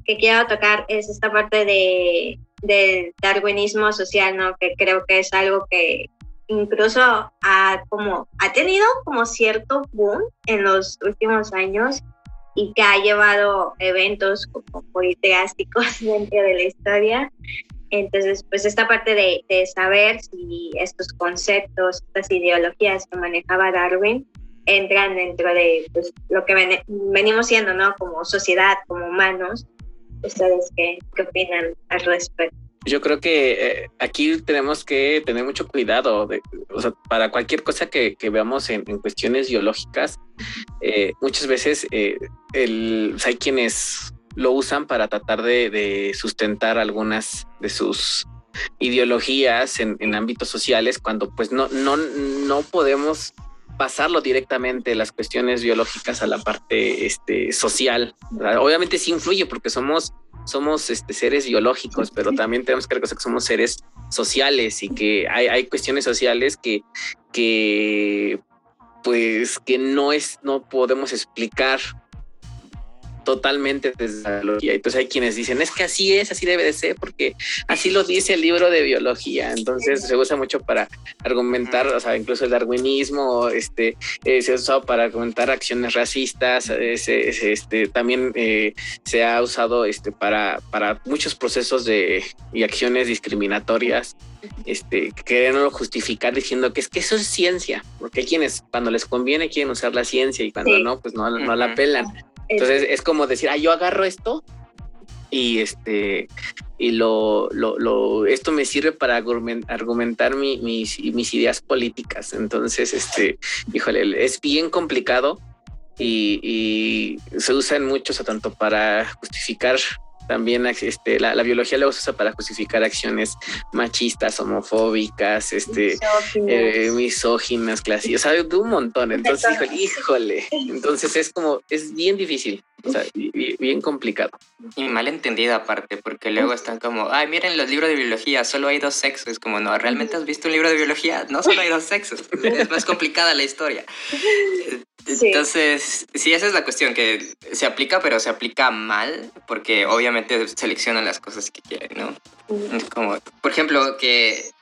que quiero tocar es esta parte de del darwinismo social, ¿no? Que creo que es algo que incluso ha, como, ha tenido como cierto boom en los últimos años y que ha llevado eventos como muy <laughs> dentro de la historia. Entonces, pues esta parte de, de saber si estos conceptos, estas ideologías que manejaba Darwin entran dentro de pues, lo que venimos siendo, ¿no? Como sociedad, como humanos, ¿Ustedes qué, opinan al respecto? Yo creo que eh, aquí tenemos que tener mucho cuidado de, o sea, para cualquier cosa que, veamos en, cuestiones biológicas. Eh, muchas veces eh, hay quienes lo usan para tratar de, de sustentar algunas de sus ideologías en, en, ámbitos sociales cuando pues no, no, no podemos pasarlo directamente las cuestiones biológicas a la parte este, social. Obviamente sí influye porque somos, somos este, seres biológicos, pero también tenemos que reconocer que somos seres sociales y que hay, hay cuestiones sociales que, que pues que no es, no podemos explicar totalmente desde la biología. Entonces hay quienes dicen, es que así es, así debe de ser, porque así lo dice el libro de biología. Entonces se usa mucho para argumentar, o sea, incluso el darwinismo este, eh, se ha usado para argumentar acciones racistas, este, también eh, se ha usado este, para, para muchos procesos de, y acciones discriminatorias, este, queriendo justificar diciendo que es que eso es ciencia, porque hay quienes cuando les conviene quieren usar la ciencia y cuando no, pues no, no la pelan. Entonces es como decir, ah, yo agarro esto y este y lo, lo, lo esto me sirve para argumentar mi, mis, ideas políticas. Entonces, este, híjole, es bien complicado y, y se usa en muchos, tanto para justificar también este, la, la, biología la usa para justificar acciones machistas, homofóbicas, este, misóginas, eh, misóginas clasistas, o sea, de un montón. Entonces, híjole, híjole, entonces es como, es bien difícil, o sea, bien complicado. Y mal entendido aparte, porque luego están como, ay, miren los libros de biología, solo hay dos sexos. Es como, no, ¿realmente has visto un libro de biología? No solo hay dos sexos, es más complicada la historia. <laughs> Entonces, sí, esa es la cuestión, que se aplica, pero se aplica mal, porque obviamente seleccionan las cosas que quieren, ¿no? Es como, por ejemplo, que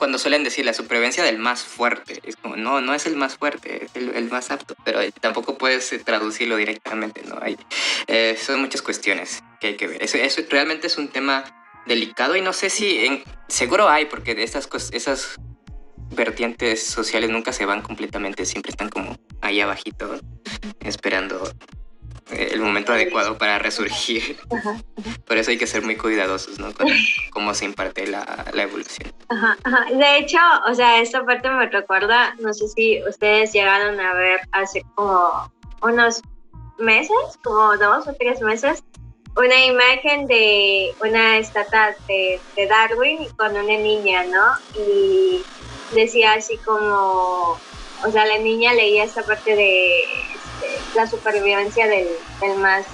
cuando suelen decir la supervivencia del más fuerte. Es como, no, no es el más fuerte, es el, el más apto, pero tampoco puedes eh, traducirlo directamente, ¿no? Hay, eh, son muchas cuestiones que hay que ver. Eso, eso realmente es un tema delicado y no sé si, en, seguro hay, porque de estas cosas, esas vertientes sociales nunca se van completamente, siempre están como ahí abajito, esperando el momento adecuado para resurgir. Por eso hay que ser muy cuidadosos, ¿no? Con cómo se imparte la, la evolución. Ajá, ajá. De hecho, o sea, esta parte me recuerda, no sé si ustedes llegaron a ver hace como unos meses, como dos o tres meses, una imagen de una estatua de, de Darwin con una niña, ¿no? Y decía así como, o sea, la niña leía esta parte de la supervivencia del, del, más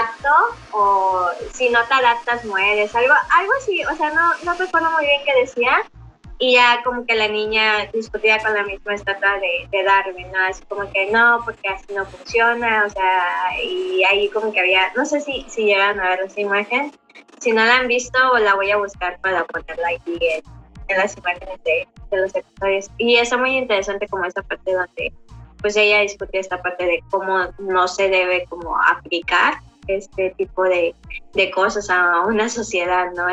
apto o si no te adaptas mueres, algo, algo así, o sea, no, no recuerdo muy bien qué decía y ya como que la niña discutía con la misma estatua de, de, Darwin, ¿no? Así como que no, porque así no funciona, o sea, y ahí como que había, no sé si, si llegan a ver esa imagen, si no la han visto la voy a buscar para ponerla aquí en, en las imágenes de, de los episodios. Y está muy interesante como esa parte donde pues ella discutió esta parte de cómo no se debe como aplicar este tipo de, de cosas a una sociedad, ¿no?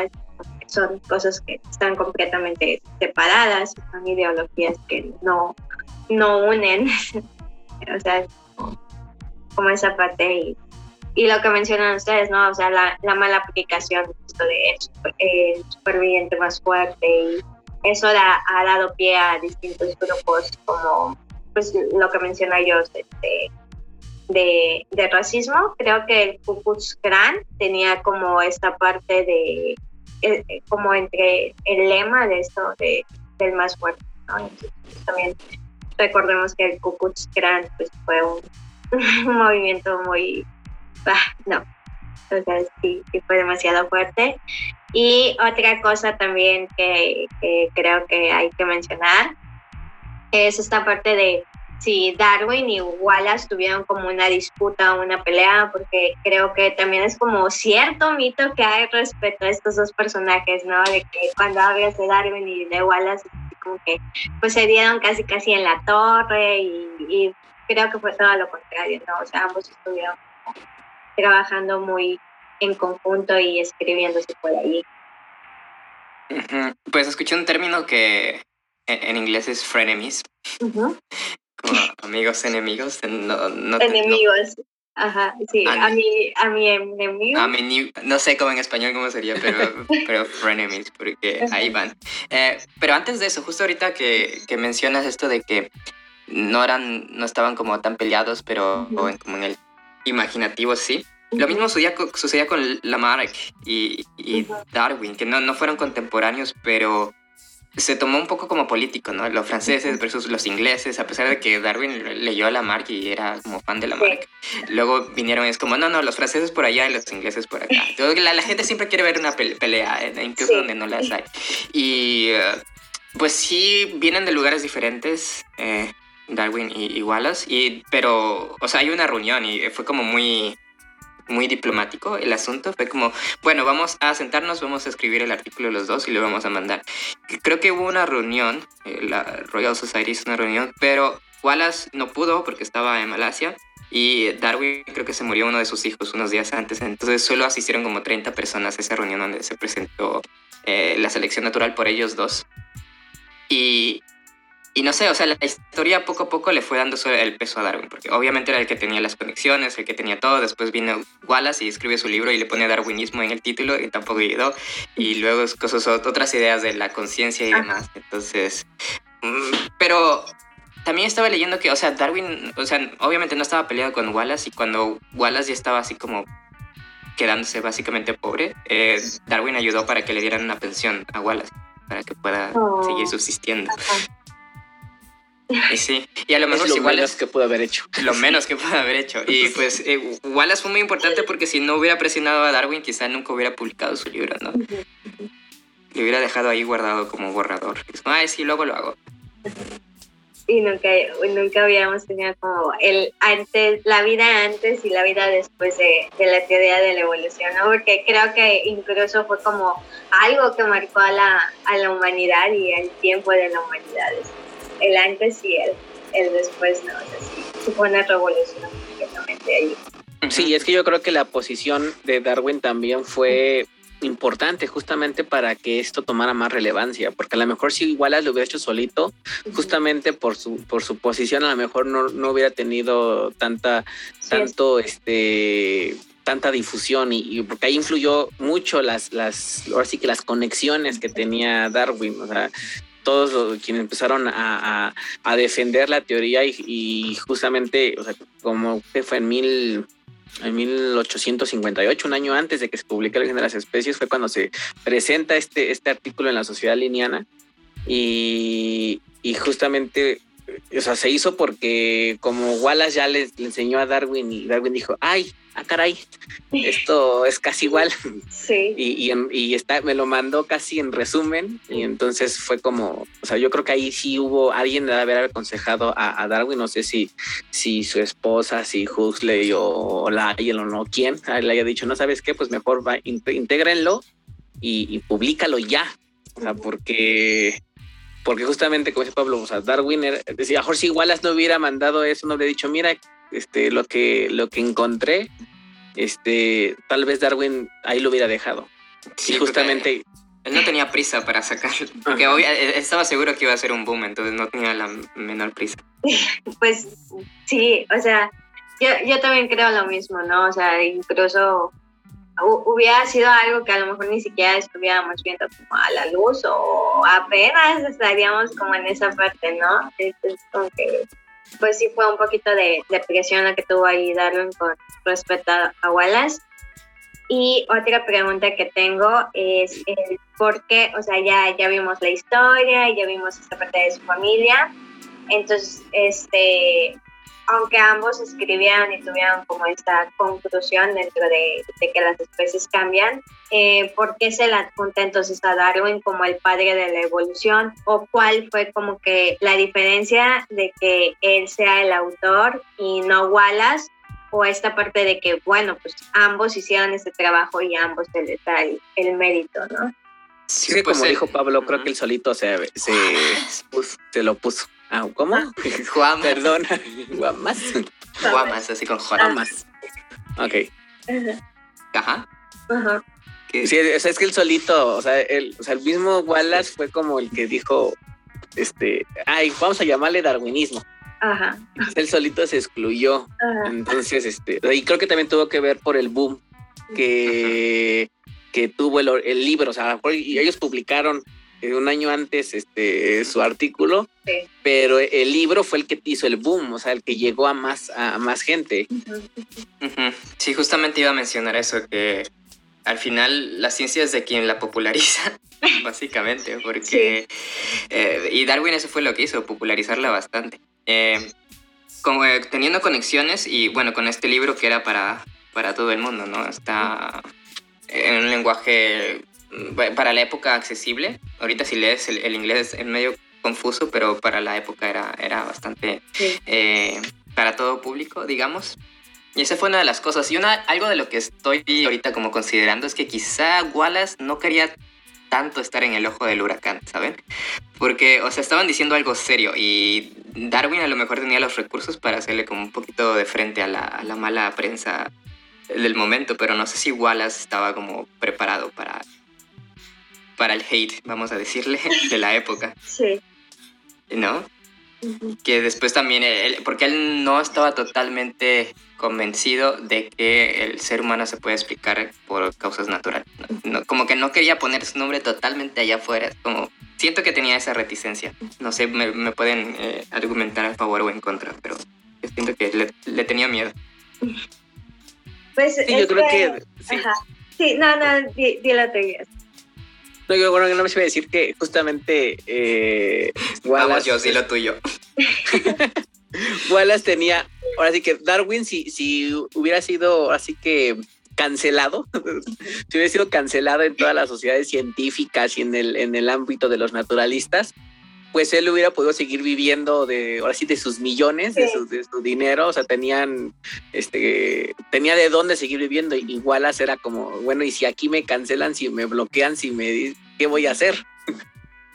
Son cosas que están completamente separadas, son ideologías que no, no unen, <laughs> o sea, como esa parte y, y, lo que mencionan ustedes, ¿no? O sea, la, la mala aplicación de el superviviente más fuerte y eso ha dado pie a distintos grupos como pues lo que menciona yo de, de, de, racismo. Creo que el Ku Klux tenía como esta parte de, eh, como entre el lema de esto de, del más fuerte. Entonces, también recordemos que el Ku Klux pues, fue <laughs> un, movimiento muy, ah, no, o sea, sí, sí, fue demasiado fuerte. Y otra cosa también que creo que hay que mencionar es esta parte de si Darwin y Wallace tuvieron como una disputa o una pelea, porque creo que también es como cierto mito que hay respecto a estos dos personajes, ¿no? De que cuando hablas de Darwin y de Wallace, como que pues se dieron casi casi en la torre y, y creo que fue todo lo contrario, ¿no? O sea, ambos estuvieron trabajando muy en conjunto y escribiéndose por ahí. Pues escuché un término que en inglés es frenemies, uh -huh. como amigos enemigos. No, no enemigos. No. Ajá, sí, a, a, mi, a mi enemigo. A mi, no sé cómo en español cómo sería, pero, <laughs> pero frenemies, porque ahí van. Eh, pero antes de eso, justo ahorita que, que, mencionas esto de que no eran, no estaban como tan peleados, pero uh -huh. como en el imaginativo sí. Lo mismo sucedía, sucedía con Lamarck y, y uh -huh. Darwin, que no, no fueron contemporáneos, pero se tomó un poco como político, ¿no? Los franceses versus los ingleses, a pesar de que Darwin leyó a Lamarck y era como fan de Lamarck. Sí. Luego vinieron y es como, no, no, los franceses por allá y los ingleses por acá. <laughs> Entonces, la, la, gente siempre quiere ver una pelea, ¿eh? incluso sí. donde no las hay. Y uh, pues sí, vienen de lugares diferentes. Eh, Darwin y, y, Wallace, y, pero, o sea, hay una reunión y fue como muy, muy diplomático el asunto. Fue como, bueno, vamos a sentarnos, vamos a escribir el artículo los dos y lo vamos a mandar. Creo que hubo una reunión, eh, la Royal Society hizo una reunión, pero Wallace no pudo porque estaba en Malasia. Y Darwin creo que se murió uno de sus hijos unos días antes, entonces solo asistieron como 30 personas a esa reunión donde se presentó eh, la selección natural por ellos dos. Y y no sé, o sea, la historia poco a poco le fue dando el peso a Darwin, porque obviamente era el que tenía las conexiones, el que tenía todo. Después vino Wallace y escribe su libro y le pone darwinismo en el título y tampoco ayudó. Y luego cosas, otras ideas de la conciencia y demás. Entonces, mm, pero también estaba leyendo que, o sea, Darwin, o sea, obviamente no estaba peleado con Wallace y cuando Wallace ya estaba así como quedándose básicamente pobre, eh, Darwin ayudó para que le dieran una pensión a Wallace para que pueda oh. seguir subsistiendo. Ajá. Y sí, y a lo mejor es lo si menos que pudo haber hecho. Lo menos que pudo haber hecho. Y <laughs> pues eh, Wallace fue muy importante porque si no hubiera presionado a Darwin, quizá nunca hubiera publicado su libro, ¿no? Le hubiera dejado ahí guardado como borrador. Ay, sí, luego lo hago. y nunca, nunca habíamos tenido como el antes, la vida antes y la vida después de, la teoría de la evolución, ¿no? Porque creo que incluso fue como algo que marcó a la, a la humanidad y el tiempo de la humanidad, el antes y el, el después, ¿no? O sea, sí, fue una revolución completamente ahí. Sí, es que yo creo que la posición de Darwin también fue importante justamente para que esto tomara más relevancia, porque a lo mejor si Wallace lo hubiera hecho solito, justamente por su, por su posición, a lo mejor no, no hubiera tenido tanta, tanto este tanta difusión y, porque ahí influyó mucho las, las, ahora sí que las conexiones que tenía Darwin, o sea, todos los, quienes empezaron a, defender la teoría y, justamente, o sea, como que fue en mil en 1858, un año antes de que se publique el origen de las especies, fue cuando se presenta este, este artículo en la Sociedad Liniana y, y justamente, o sea, se hizo porque como Wallace ya le enseñó a Darwin y Darwin dijo, ay, ah, caray, esto es casi igual. Sí. Y, y, está, me lo mandó casi en resumen. Y entonces fue como, o sea, yo creo que ahí sí hubo alguien de haber aconsejado a, Darwin, no sé si, si su esposa, si Huxley o, la o no, quién, le haya dicho, no sabes qué, pues mejor va, intégrenlo y, y públicalo ya. O sea, porque porque justamente como dice Pablo, o sea, Darwin decía, mejor si Wallace no hubiera mandado eso, no hubiera dicho, mira, este, lo que, lo que encontré, este, tal vez Darwin ahí lo hubiera dejado. Sí, justamente. Él no tenía prisa para sacarlo, <laughs> porque hoy eh, estaba seguro que iba a ser un boom, entonces no tenía la menor prisa. <laughs> Pues sí, o sea, yo, yo también creo lo mismo, ¿no? O sea, incluso hubiera sido algo que a lo mejor ni siquiera estuviéramos viendo como a la luz o apenas estaríamos como en esa parte, ¿no? Entonces, como que pues sí fue un poquito de, presión la que tuvo ahí Darwin con respecto a Wallace. Y otra pregunta que tengo es el por qué, o sea, ya, ya vimos la historia, ya vimos esta parte de su familia, entonces, este, aunque ambos escribieron y tuvieron como esta conclusión dentro de, que las especies cambian, eh, ¿por qué se la adjunta entonces a Darwin como el padre de la evolución? ¿O cuál fue como que la diferencia de que él sea el autor y no Wallace? O esta parte de que, bueno, pues ambos hicieron este trabajo y ambos se les da el, mérito, ¿no? Sí, pues como dijo Pablo, creo que el solito se, se, se lo puso. Ah, ¿Cómo? <laughs> Juan. Perdón. <laughs> Guamas. Guamas, así con Juan. más. Ok. Ajá. Ajá. Sí, es que el solito, o sea, el, o sea, el mismo Wallace fue como el que dijo, este, ay, vamos a llamarle darwinismo. Ajá. El solito se excluyó. Ajá. Entonces, este, y creo que también tuvo que ver por el boom que, que tuvo el, el libro. O sea, y ellos publicaron eh, un año antes este, su artículo, pero el libro fue el que hizo el boom, o sea, el que llegó a más, a más gente. Sí, justamente iba a mencionar eso, que al final la ciencia es de quien la populariza, <laughs> básicamente, porque... Eh, y Darwin eso fue lo que hizo, popularizarla bastante. Eh, como teniendo conexiones y bueno, con este libro que era para, para todo el mundo, ¿no? Está en un lenguaje para la época accesible. Ahorita si lees el, inglés es medio confuso, pero para la época era, era bastante eh, para todo público, digamos. Y esa fue una de las cosas. Y una, algo de lo que estoy ahorita como considerando es que quizá Wallace no quería tanto estar en el ojo del huracán, ¿saben? Porque, o sea, estaban diciendo algo serio y Darwin a lo mejor tenía los recursos para hacerle como un poquito de frente a la, a la mala prensa del momento, pero no sé si Wallace estaba como preparado para para el hate, vamos a decirle, <laughs> de la época. Sí. ¿No? Que después también, porque él no estaba totalmente convencido de que el ser humano se puede explicar por causas naturales. como que no quería poner su nombre totalmente allá afuera. Como, siento que tenía esa reticencia. No sé, me, pueden eh, argumentar a favor o en contra, pero yo siento que le, tenía miedo. Pues sí, yo creo que... sí. sí. no, no, dilo tú. No, yo, bueno, no me iba a decir que justamente eh, Wallace, yo, sí lo tuyo. <laughs> Wallace tenía, ahora sí que Darwin, si, si hubiera sido así que cancelado, <laughs> si hubiera sido cancelado en todas las sociedades científicas y en el, en el ámbito de los naturalistas, pues él hubiera podido seguir viviendo de, ahora sí, de sus millones, de, su, de, su, dinero, o sea, tenían, este, tenía de dónde seguir viviendo, igual era como, bueno, y si aquí me cancelan, si me bloquean, si me, ¿qué voy a hacer?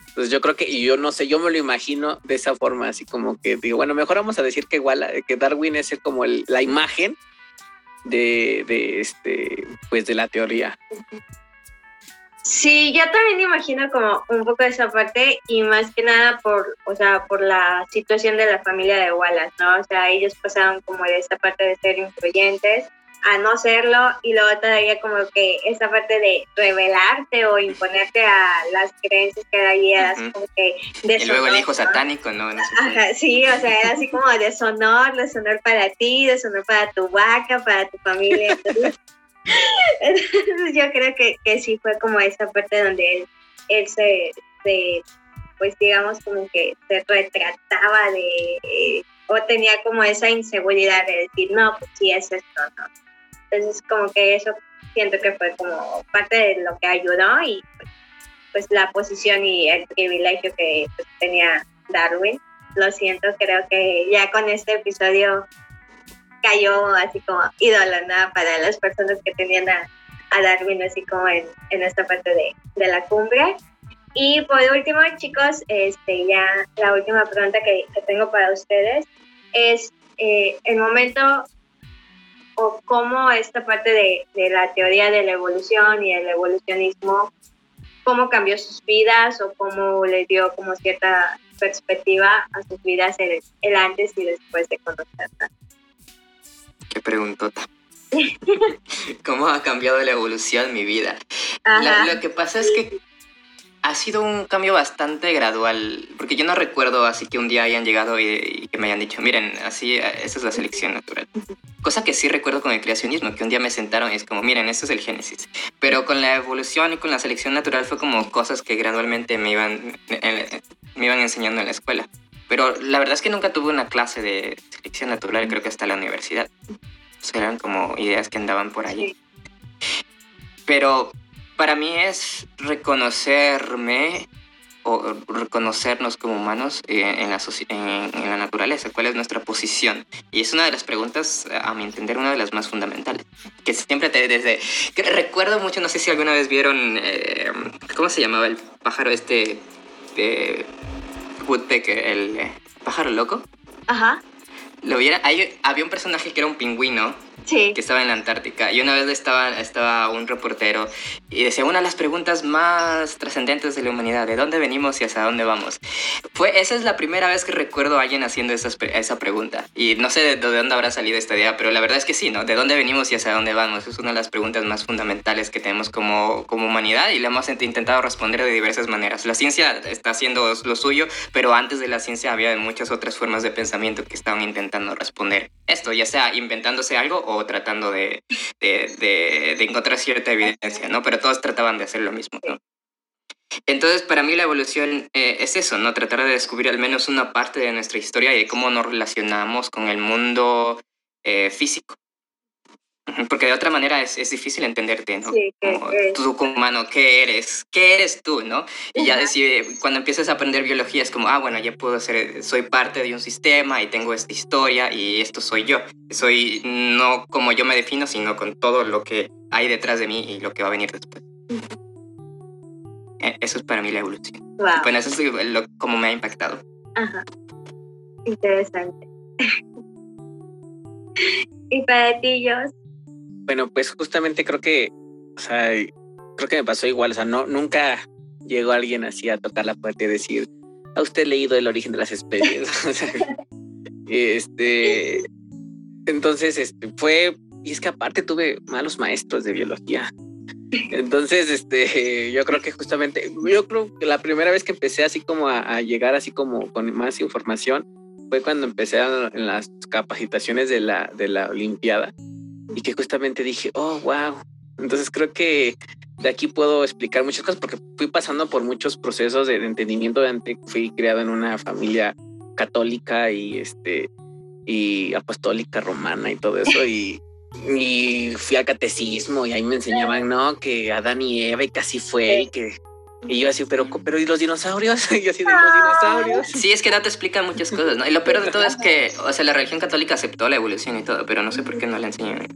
Entonces <laughs> yo creo que, y yo no sé, yo me lo imagino de esa forma, así como que digo, bueno, mejor vamos a decir que igual, que Darwin es como la imagen de, de, este, pues de la teoría. Sí, yo también imagino como un poco esa parte y más que nada por, o sea, por la situación de la familia de Wallace, ¿no? O sea, ellos pasaron como de esa parte de ser influyentes a no serlo y luego todavía como que esa parte de revelarte o imponerte a las creencias que allí era como que y luego el hijo satánico no, Ajá, sí o sea era así como deshonor deshonor para ti deshonor para tu vaca para tu familia entonces, <laughs> yo creo que, que, sí fue como esa parte donde él, él se, se pues digamos como que se retrataba de o tenía como esa inseguridad de decir no pues sí es esto no entonces, como que eso siento que fue como parte de lo que ayudó y pues, la posición y el privilegio que pues, tenía Darwin. Lo siento, creo que ya con este episodio cayó así como ídolo para las personas que tenían a, Darwin así como en, en esta parte de, de, la cumbre. Y por último, chicos, este, ya la última pregunta que, que tengo para ustedes es eh, el momento o cómo esta parte de, de, la teoría de la evolución y el evolucionismo, cómo cambió sus vidas o cómo le dio como cierta perspectiva a sus vidas el, el antes y después de conocerla. Qué preguntota. <laughs> ¿Cómo ha cambiado la evolución mi vida? lo que pasa es que ha sido un cambio bastante gradual, porque yo no recuerdo así que un día hayan llegado y, que me hayan dicho, miren, así, esta es la selección natural. Cosa que sí recuerdo con el creacionismo, que un día me sentaron y es como, miren, esto es el génesis. Pero con la evolución y con la selección natural fue como cosas que gradualmente me iban, me iban enseñando en la escuela. Pero la verdad es que nunca tuve una clase de selección natural, creo que hasta la universidad. O eran como ideas que andaban por allí. Pero para mí es reconocerme o reconocernos como humanos eh, en, la en, la naturaleza, cuál es nuestra posición. Y es una de las preguntas, a mi entender, una de las más fundamentales. Que siempre te, desde... Que recuerdo mucho, no sé si alguna vez vieron, eh, ¿cómo se llamaba el pájaro este de Woodpecker, el pájaro loco? Ajá. Lo viera, había un personaje que era un pingüino que estaba en la Antártica. Y una vez estaba, estaba un reportero y decía una de las preguntas más trascendentes de la humanidad, ¿de dónde venimos y hacia dónde vamos? Fue, esa es la primera vez que recuerdo a alguien haciendo esa, esa pregunta. Y no sé de, dónde habrá salido esta idea, pero la verdad es que sí, ¿no? ¿De dónde venimos y hacia dónde vamos? Es una de las preguntas más fundamentales que tenemos como, como humanidad y le hemos intentado responder de diversas maneras. La ciencia está haciendo lo suyo, pero antes de la ciencia había muchas otras formas de pensamiento que estaban intentando responder esto, ya sea inventándose algo o tratando de, de, encontrar cierta evidencia, ¿no? Pero todos trataban de hacer lo mismo. Entonces, para mí la evolución eh, es eso, ¿no? Tratar de descubrir al menos una parte de nuestra historia y de cómo nos relacionamos con el mundo eh, físico. Porque de otra manera es, es difícil entenderte, ¿no? Sí, como, tú como humano, ¿qué eres? ¿Qué eres tú, no? Y ya decir, cuando empiezas a aprender biología es como, ah, bueno, ya puedo ser, soy parte de un sistema y tengo esta historia y esto soy yo. Soy no como yo me defino, sino con todo lo que hay detrás de mí y lo que va a venir después. E, eso es para mí la evolución. Bueno, eso es lo, como me ha impactado. Ajá. Interesante. <laughs> ¿Y para ti, Jos? Bueno, pues justamente creo que, o sea, creo que me pasó igual, o sea, no, nunca llegó alguien así a tocar la puerta y decir, ¿ha usted leído el origen de las especies? <laughs> este, entonces, este, fue, y es que aparte tuve malos maestros de biología. Entonces, este, yo creo que justamente, yo creo que la primera vez que empecé así como a, llegar así como con más información fue cuando empecé en las capacitaciones de la, de la Olimpiada y que justamente dije, oh, wow. Entonces creo que de aquí puedo explicar muchas cosas porque fui pasando por muchos procesos de entendimiento. Fui criado en una familia católica y este y apostólica romana y todo eso y, y fui al catecismo y ahí me enseñaban no que Adán y Eva y casi fue y que Y yo así, pero, pero ¿y los dinosaurios? <laughs> Y yo así, ¿de los dinosaurios? Sí, es que no te explican muchas cosas, ¿no? Y lo peor de todo es que, o sea, la religión católica aceptó la evolución y todo, pero no sé por qué no la enseñan.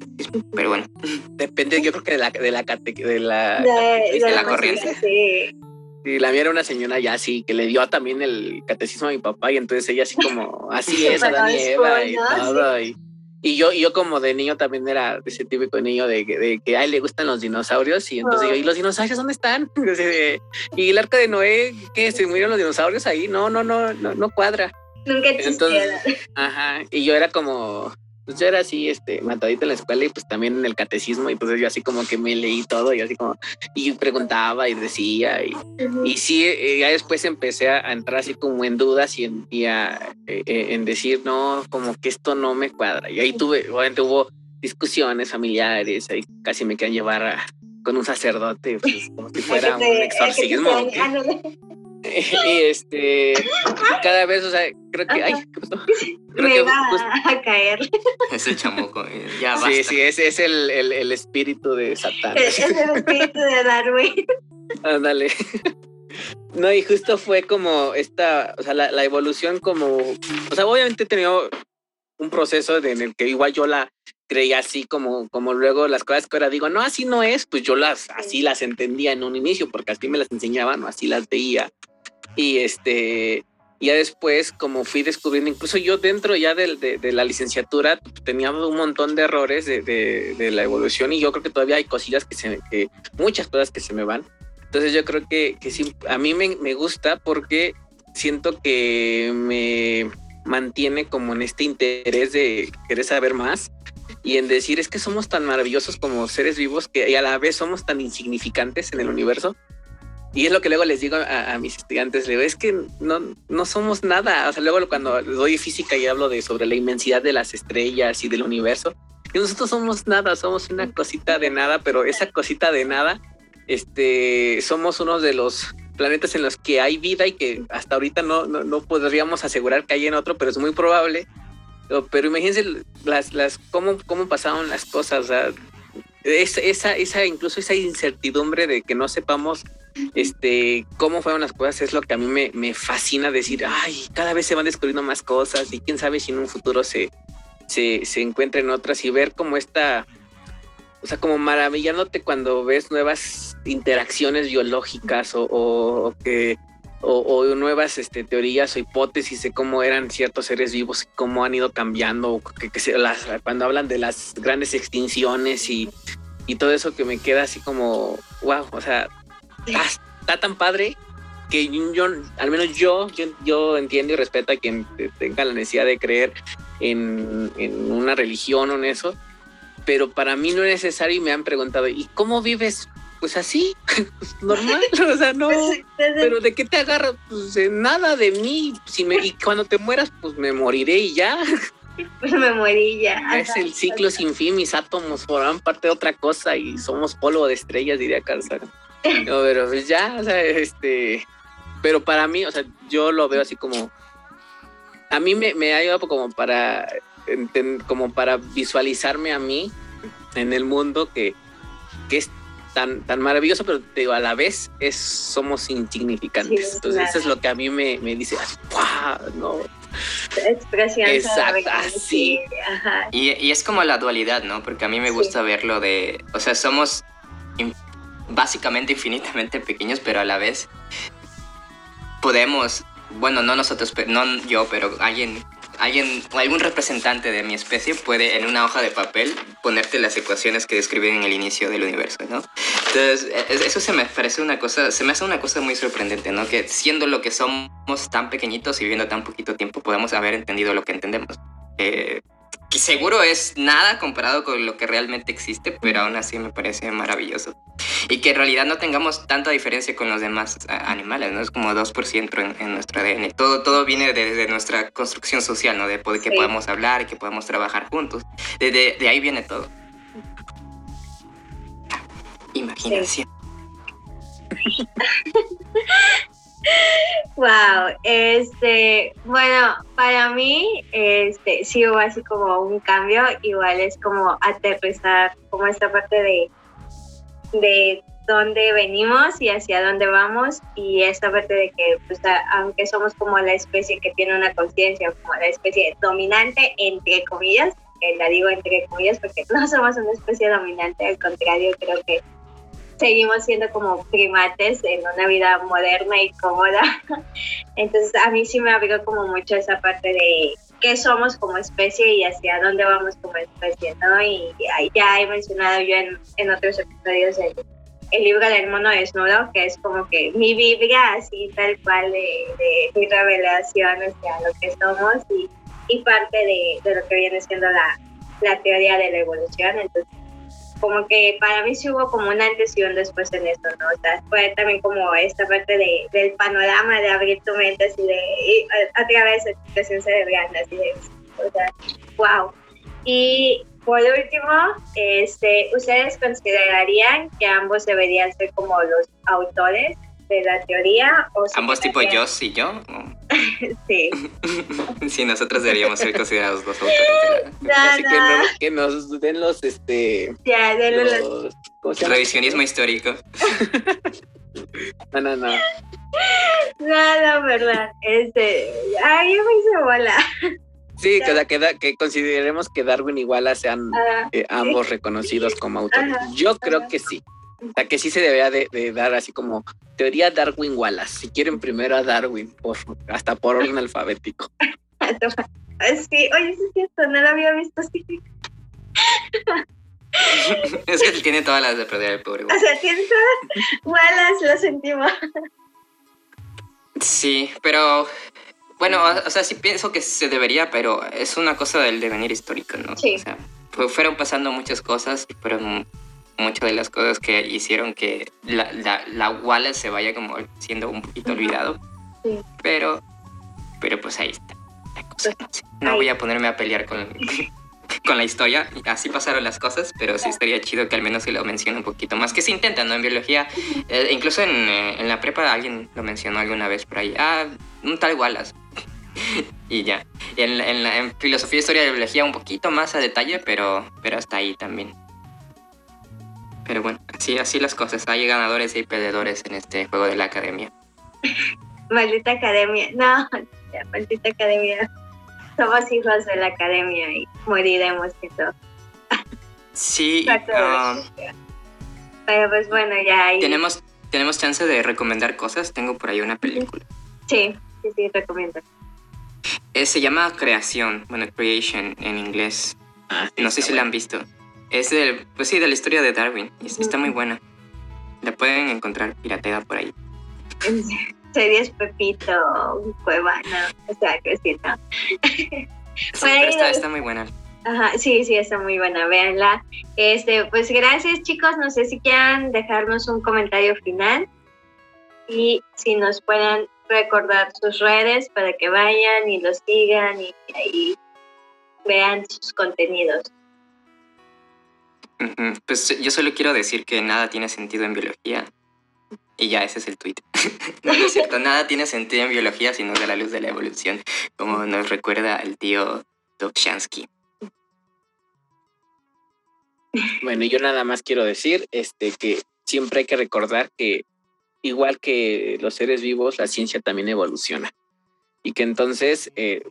Pero bueno. Depende, yo creo que de la, de la, de la, De, de la corriente. Sí. Sí, la mía era una señora ya así, que le dio también el catecismo a mi papá y entonces ella así como, así es, Adán y Eva y todo. Y, y yo, y yo como de niño también era de ese típico niño de, que- de que a él le gustan los dinosaurios y entonces yo, ¿y los dinosaurios dónde están? <laughs> De, Y el arca de Noé, ¿qué? ¿Se murieron los dinosaurios ahí? No, no, no, no, no cuadra. Nunca existieron. Entonces, ajá, y yo era como, pues yo era así, este, matadito en la escuela y pues también en el catecismo y pues yo así como que me leí todo y así como, y preguntaba y decía y, y sí, eh, ya después empecé a, entrar así como en dudas y en, y a, eh, eh, en decir, no, como que esto no me cuadra. Y ahí tuve, obviamente hubo discusiones familiares, ahí casi me querían llevar a- con un sacerdote, pues, como si fuera un exorcismo. <laughs> y este, cada vez, o sea, creo que, ay, ¿qué pasó? <laughs> Creo Me que justo- a caer. Ese chamuco, eh, ya basta. Sí, sí, ese es el, el, el espíritu de Satán. Es el espíritu de Darwin. Ándale. No, y justo fue como esta, o sea, la, la evolución como, o sea, obviamente he tenido un proceso de- en el que igual yo la creía así como, como luego las cosas que ahora digo, no, así no es, pues yo las, así las entendía en un inicio, porque así me las enseñaban o así las veía. Y este, ya después, como fui descubriendo, incluso yo dentro ya de, la licenciatura tenía un montón de errores de, la evolución y yo creo que todavía hay cosillas que muchas cosas que se me van. Entonces yo creo que, que sí, a mí me, me gusta porque siento que me mantiene como en este interés de querer saber más y en decir es que somos tan maravillosos como seres vivos que y a la vez somos tan insignificantes en el universo. Y es lo que luego les digo a, a mis estudiantes, le digo, es que no, no somos nada. O sea, luego cuando doy física y hablo de sobre la inmensidad de las estrellas y del universo, y nosotros somos nada, somos una cosita de nada, pero esa cosita de nada este, somos uno de los planetas en los que hay vida y que hasta ahorita no, no, no podríamos asegurar que hay en otro, pero es muy probable. Pero, pero imagínense las, las, cómo, cómo pasaron las cosas. O sea, es- esa, esa, incluso esa incertidumbre de que no sepamos este, cómo fueron las cosas es lo que a mí me, me fascina decir, ay, cada vez se van descubriendo más cosas y quién sabe si en un futuro se, se, se otras y ver cómo esta, o sea, como maravillándote cuando ves nuevas interacciones biológicas o- o que o, o nuevas este, teorías o hipótesis de cómo eran ciertos seres vivos, cómo han ido cambiando, o que, que se- las- cuando hablan de las grandes extinciones y, y todo eso que me queda así como, wow, o sea, está, está tan padre que yo, al menos yo, yo, yo entiendo y respeto a quien te- tenga la necesidad de creer en, en una religión o en eso, pero para mí no es necesario y me han preguntado, ¿y cómo vives? Pues así, <laughs> normal, <laughs> o sea, no, pero ¿de qué te agarras? Pues de nada de mí, si me, y <laughs> cuando te mueras, pues me moriré y ya, Pues me morí ya. es Ajá. el ciclo sin fin, mis átomos forman parte de otra cosa y somos polvo de estrellas, diría Carl Sagan. No, pero pues ya, o sea, este, pero para mí, o sea, yo lo veo así como, a mí me, me ha ayudado como para, como para visualizarme a mí en el mundo que, que es tan, tan maravilloso, pero te digo, a la vez es, somos insignificantes. Sí, Entonces, claro. eso es lo que a mí me, me dice, ¡guau! No, Expresión. Exacto, así. sí, Ajá. Y, y es como la dualidad, ¿no? Porque a mí me Sí. gusta verlo de, o sea, somos in- básicamente infinitamente pequeños, pero a la vez podemos, bueno, no nosotros, pe- no yo, pero alguien, alguien, algún representante de mi especie puede en una hoja de papel ponerte las ecuaciones que describen en el inicio del universo, ¿no? Entonces, e- eso se me parece una cosa, se me hace una cosa muy sorprendente, ¿no? Que siendo lo que somos tan pequeñitos y viviendo tan poquito tiempo, podamos haber entendido lo que entendemos. Eh, que seguro es nada comparado con lo que realmente existe, pero aún así me parece maravilloso. Y que en realidad no tengamos tanta diferencia con los demás animales, ¿no? Es como 2% en, en nuestro ADN. Todo, todo viene desde nuestra construcción social, ¿no? De que Sí. podemos hablar, que podemos trabajar juntos. De, de- de ahí viene todo. Imaginación. <laughs> Wow, este, bueno, para mí, este, sí hubo así como un cambio, igual es como aterrizar como esta parte de, de dónde venimos y hacia dónde vamos y esta parte de que pues, aunque somos como la especie que tiene una conciencia, como la especie dominante entre comillas, que la digo entre comillas porque <laughs> no somos una especie dominante, al contrario creo que seguimos siendo como primates en una vida moderna y cómoda. <laughs> Entonces a mí sí me abrió como mucho esa parte de qué somos como especie y hacia dónde vamos como especie, ¿no? Y ya he mencionado yo en, en otros episodios el, el, libro del mono desnudo, que es como que mi Biblia, así tal cual de, de mi revelación hacia lo que somos y, y parte de, de, lo que viene siendo la, la teoría de la evolución. Entonces, como que para mí sí hubo como una antes y un después en esto, ¿no? O sea, fue también como esta parte de, del panorama de abrir tu mente así de, y, a, través de expresión cerebral, así de, o sea, wow. Y por último, este, ¿ustedes considerarían que ambos deberían ser como los autores de la teoría? O ¿Ambos tipo yo y yo? sí. <laughs> <laughs> sí, nosotros deberíamos ser considerados los autores. <laughs> Así. Que, no, que, nos den los, este... Ya, denle los... los Revisionismo histórico. no, no, no. No, no, verdad. Este... Ay, yo me hice bola. Sí, que, que, que, consideremos que Darwin y Wallace sean eh, ambos reconocidos como autores. Yo creo que sí. O sea, que sí se debería de, dar así como teoría Darwin Wallace. Si quieren primero a Darwin, por, hasta por orden alfabético. <laughs> sí, oye, sí es cierto, no lo había visto así. <laughs> es que tiene todas las de perder el pobre. O sea, tiene todas. Wallace, lo sentimos. Sí, pero bueno, o sea, sí pienso que se debería, pero es una cosa del devenir histórico, ¿no? Sí. O sea, fueron pasando muchas cosas y fueron muchas de las cosas que hicieron que la, la, Wallace se vaya como siendo un poquito olvidado. Sí. Pero, pero pues ahí está. Pues, no voy a ponerme a pelear con, <laughs> con la historia. Así pasaron las cosas, pero sí estaría chido que al menos se lo mencione un poquito más. Que se intenta, ¿no? En biología, eh, incluso en, eh, en, la prepa alguien lo mencionó alguna vez por ahí. Ah, un tal Wallace. <laughs> y ya. Y en, en, filosofía e historia de biología un poquito más a detalle, pero, pero hasta ahí también. Pero bueno, así, así las cosas. Hay ganadores y perdedores en este juego de la academia. <laughs> maldita academia. No, maldita academia. Somos hijos de la academia y moriremos y todo. Sí. <laughs> Um, pero pues bueno, ya hay... ¿Tenemos, ¿Tenemos chance de recomendar cosas? Tengo por ahí una película. Sí, sí, sí, recomiendo. Eh, se llama Creación, bueno, Creation en inglés. Ah, no sé si la han visto. Es de, pues sí, de la historia de Darwin. Está muy buena. La pueden encontrar pirateada por ahí. <laughs> Series Pepito, Cuevana, o sea, que sí, ¿no? <laughs> está, está muy buena. Ajá, sí, sí, está muy buena, véanla. Este, pues gracias chicos, no sé si quieran dejarnos un comentario final y si nos puedan recordar sus redes para que vayan y los sigan y vean sus contenidos. Pues yo solo quiero decir que nada tiene sentido en biología. Y ya, ese es el tweet. <laughs> no, es cierto, nada tiene sentido en biología sino de la luz de la evolución, como nos recuerda el tío Dobzhansky. Bueno, yo nada más quiero decir este, que siempre hay que recordar que igual que los seres vivos, la ciencia también evoluciona. Y que entonces eh,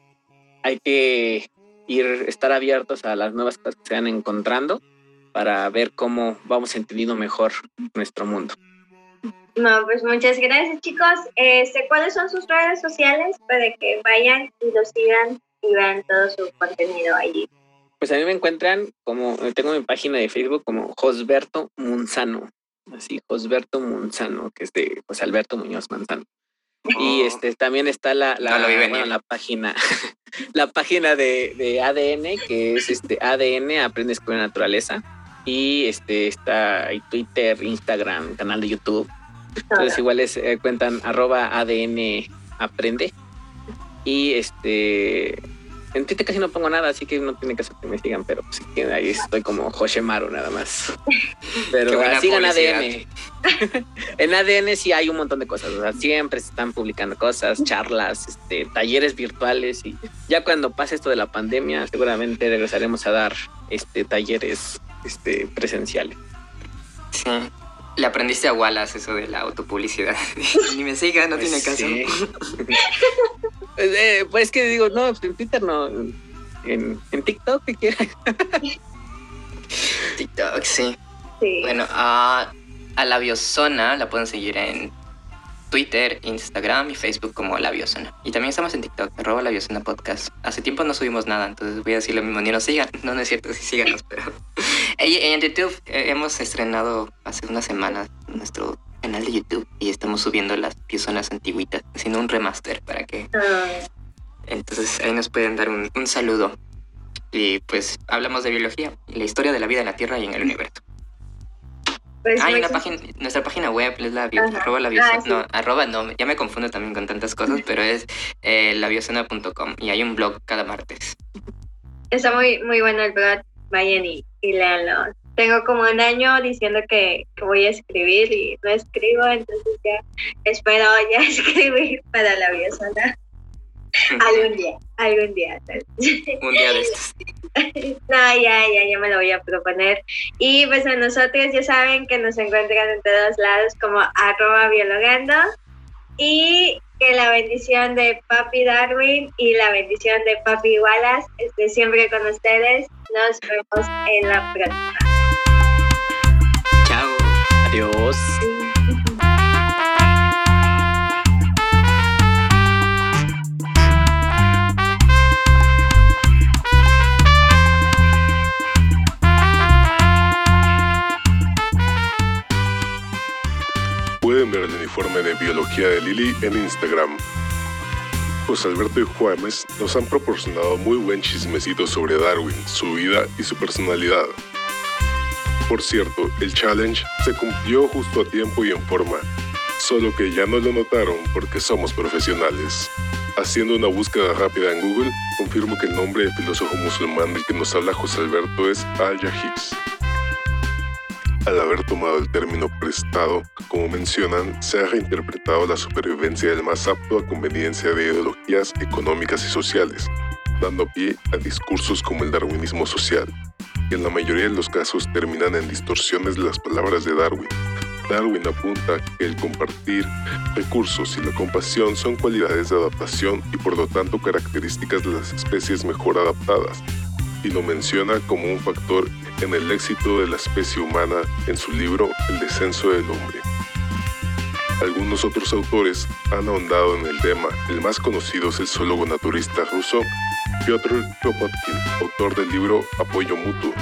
hay que ir, estar abiertos a las nuevas cosas que se van encontrando para ver cómo vamos entendiendo mejor nuestro mundo. No, pues muchas gracias chicos. Este, ¿Cuáles son sus redes sociales para que vayan y lo sigan y vean todo su contenido allí? Pues a mí me encuentran como, tengo mi página de Facebook como Josberto Munzano, así, Josberto Munzano, que es de pues Alberto Muñoz Manzano. Y oh. este también está la, la, la página, <laughs> la página de, de, ADN, que es este ADN, Aprendes con la Naturaleza y este está ahí Twitter, Instagram, canal de YouTube. Entonces igual es, eh, cuentan arroba ADN aprende. Y este en Twitter casi no pongo nada, así que no tiene caso que me sigan, pero pues, ahí estoy como Joshemaru nada más. <laughs> Pero sigan ADN. <laughs> en ADN sí hay un montón de cosas, o sea, siempre se están publicando cosas, charlas, este, talleres virtuales y ya cuando pase esto de la pandemia seguramente regresaremos a dar este talleres este, presenciales. Sí. Le aprendiste a Wallace eso de la autopublicidad. <laughs> Ni me siga, no Pues tiene caso. sí. <laughs> pues, eh, pues que digo, no, en Twitter no. En, en TikTok, si quieres. <laughs> TikTok, sí. Sí. Bueno, a, a La Biosona la pueden seguir en Twitter, Instagram y Facebook como La Biosona. Y también estamos en TikTok, arroba La Biosona Podcast. Hace tiempo no subimos nada, entonces voy a decir lo mismo, ni nos sigan. No, no es cierto, sí síganos, pero... <laughs> En YouTube eh, hemos estrenado hace unas semanas nuestro canal de YouTube y estamos subiendo las Biosonas antiguitas, haciendo un remaster para que... Ah, Entonces ahí nos pueden dar un, un saludo. Y pues hablamos de biología y la historia de la vida en la Tierra y en el universo. Pues Hay muy- una página, nuestra página web es la bio, Ajá. arroba la Ah, sí. no, arroba no, ya me confundo también con tantas cosas, pero es eh, labiosona.com y hay un blog cada martes. Está muy, muy bueno el blog. Vayan y, y léanlo. Tengo como un año diciendo que, que voy a escribir y no escribo, entonces ya espero ya <laughs> escribir para la biosona. Algún día, algún día. tal un día de estos. <laughs> No, ya, ya, ya me lo voy a proponer. Y pues a nosotros ya saben que nos encuentran en todos lados como arroba biologando. Y que la bendición de Papi Darwin y la bendición de Papi Wallace esté siempre con ustedes. Nos vemos en la próxima. Chao. Adiós. Pueden ver el uniforme de biología de Lili en Instagram. José Alberto y Juanes nos han proporcionado muy buen chismecito sobre Darwin, su vida y su personalidad. Por cierto, el challenge se cumplió justo a tiempo y en forma, solo que ya no lo notaron porque somos profesionales. Haciendo una búsqueda rápida en Google, confirmo que el nombre del filósofo musulmán del que nos habla José Alberto es Al-Yahiz. Al haber tomado el término prestado, como mencionan, se ha reinterpretado la supervivencia del más apto a conveniencia de ideologías económicas y sociales, dando pie a discursos como el darwinismo social, que en la mayoría de los casos terminan en distorsiones de las palabras de Darwin. Darwin apunta que el compartir recursos y la compasión son cualidades de adaptación y por lo tanto características de las especies mejor adaptadas, y lo menciona como un factor en el éxito de la especie humana en su libro El descenso del hombre. Algunos otros autores han ahondado en el tema. El más conocido es el zoólogo naturista ruso Piotr Kropotkin, autor del libro Apoyo Mutuo,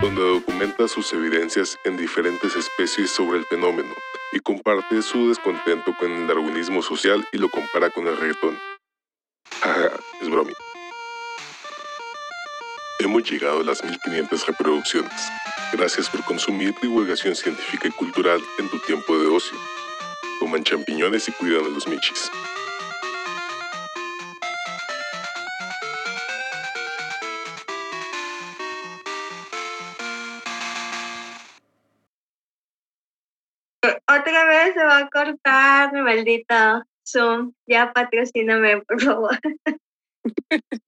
donde documenta sus evidencias en diferentes especies sobre el fenómeno y comparte su descontento con el darwinismo social y lo compara con el reggaetón. Jaja, es broma. Hemos llegado a las 1500 reproducciones. Gracias por consumir divulgación científica y cultural en tu tiempo de ocio. Coman champiñones y cuidan a los michis. Otra vez se va a cortar, mi maldito Zoom. Ya patrocíname, por favor. <laughs>